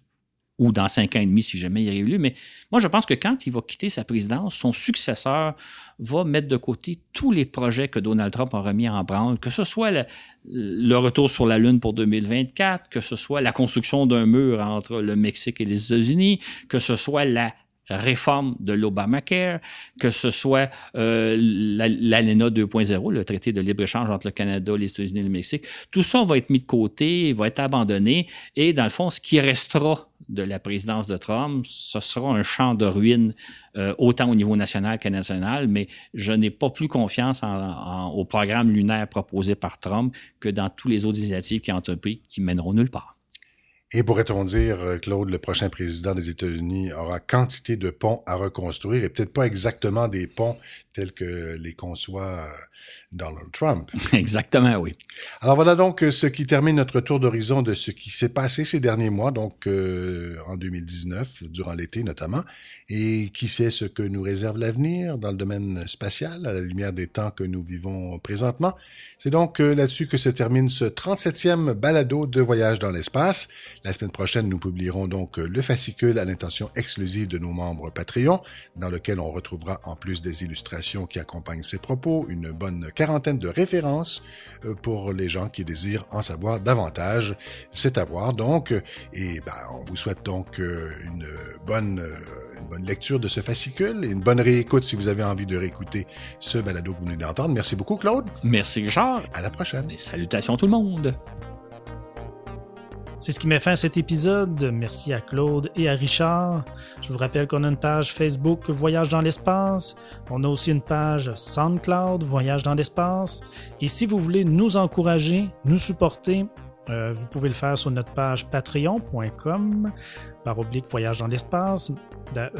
Speaker 3: ou dans cinq ans et demi si jamais il est élu. Mais moi, je pense que quand il va quitter sa présidence, son successeur va mettre de côté tous les projets que Donald Trump a remis en branle, que ce soit le, le retour sur la Lune pour 2024, que ce soit la construction d'un mur entre le Mexique et les États-Unis, que ce soit la réforme de l'Obamacare, que ce soit euh, l'ANENA 2.0, le traité de libre-échange entre le Canada, les États-Unis et le Mexique, tout ça va être mis de côté, va être abandonné. Et dans le fond, ce qui restera de la présidence de Trump, ce sera un champ de ruines, euh, autant au niveau national qu'international, mais je n'ai pas plus confiance au programme lunaire proposé par Trump que dans tous les autres initiatives qui ont entrepris qui mèneront nulle part.
Speaker 2: Et pourrait-on dire, euh, Claude, le prochain président des États-Unis aura quantité de ponts à reconstruire et peut-être pas exactement des ponts tels que les conçoit euh, Donald Trump?
Speaker 3: Exactement, oui.
Speaker 2: Alors voilà donc euh, ce qui termine notre tour d'horizon de ce qui s'est passé ces derniers mois, donc en 2019, durant l'été notamment, et qui sait ce que nous réserve l'avenir dans le domaine spatial, à la lumière des temps que nous vivons présentement. C'est donc là-dessus que se termine ce 37e balado de voyage dans l'espace. La semaine prochaine, nous publierons donc le fascicule à l'intention exclusive de nos membres Patreon, dans lequel on retrouvera en plus des illustrations qui accompagnent ces propos, une bonne quarantaine de références euh, pour les gens qui désirent en savoir davantage. C'est à voir donc, et ben, on vous souhaite donc euh, une bonne euh, une bonne lecture de ce fascicule et une bonne réécoute si vous avez envie de réécouter ce balado que vous venez d'entendre. Merci beaucoup, Claude.
Speaker 3: Merci, Richard.
Speaker 2: À la prochaine.
Speaker 3: Et salutations tout le monde.
Speaker 1: C'est ce qui met fin à cet épisode. Merci à Claude et à Richard. Je vous rappelle qu'on a une page Facebook Voyage dans l'espace. On a aussi une page SoundCloud Voyage dans l'espace. Et si vous voulez nous encourager, nous supporter, euh, vous pouvez le faire sur notre page patreon.com par oblique voyage dans l'espace.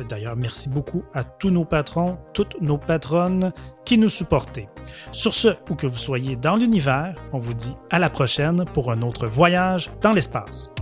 Speaker 1: D'ailleurs, merci beaucoup à tous nos patrons, toutes nos patronnes qui nous supportent. Sur ce, où que vous soyez dans l'univers, on vous dit à la prochaine pour un autre voyage dans l'espace.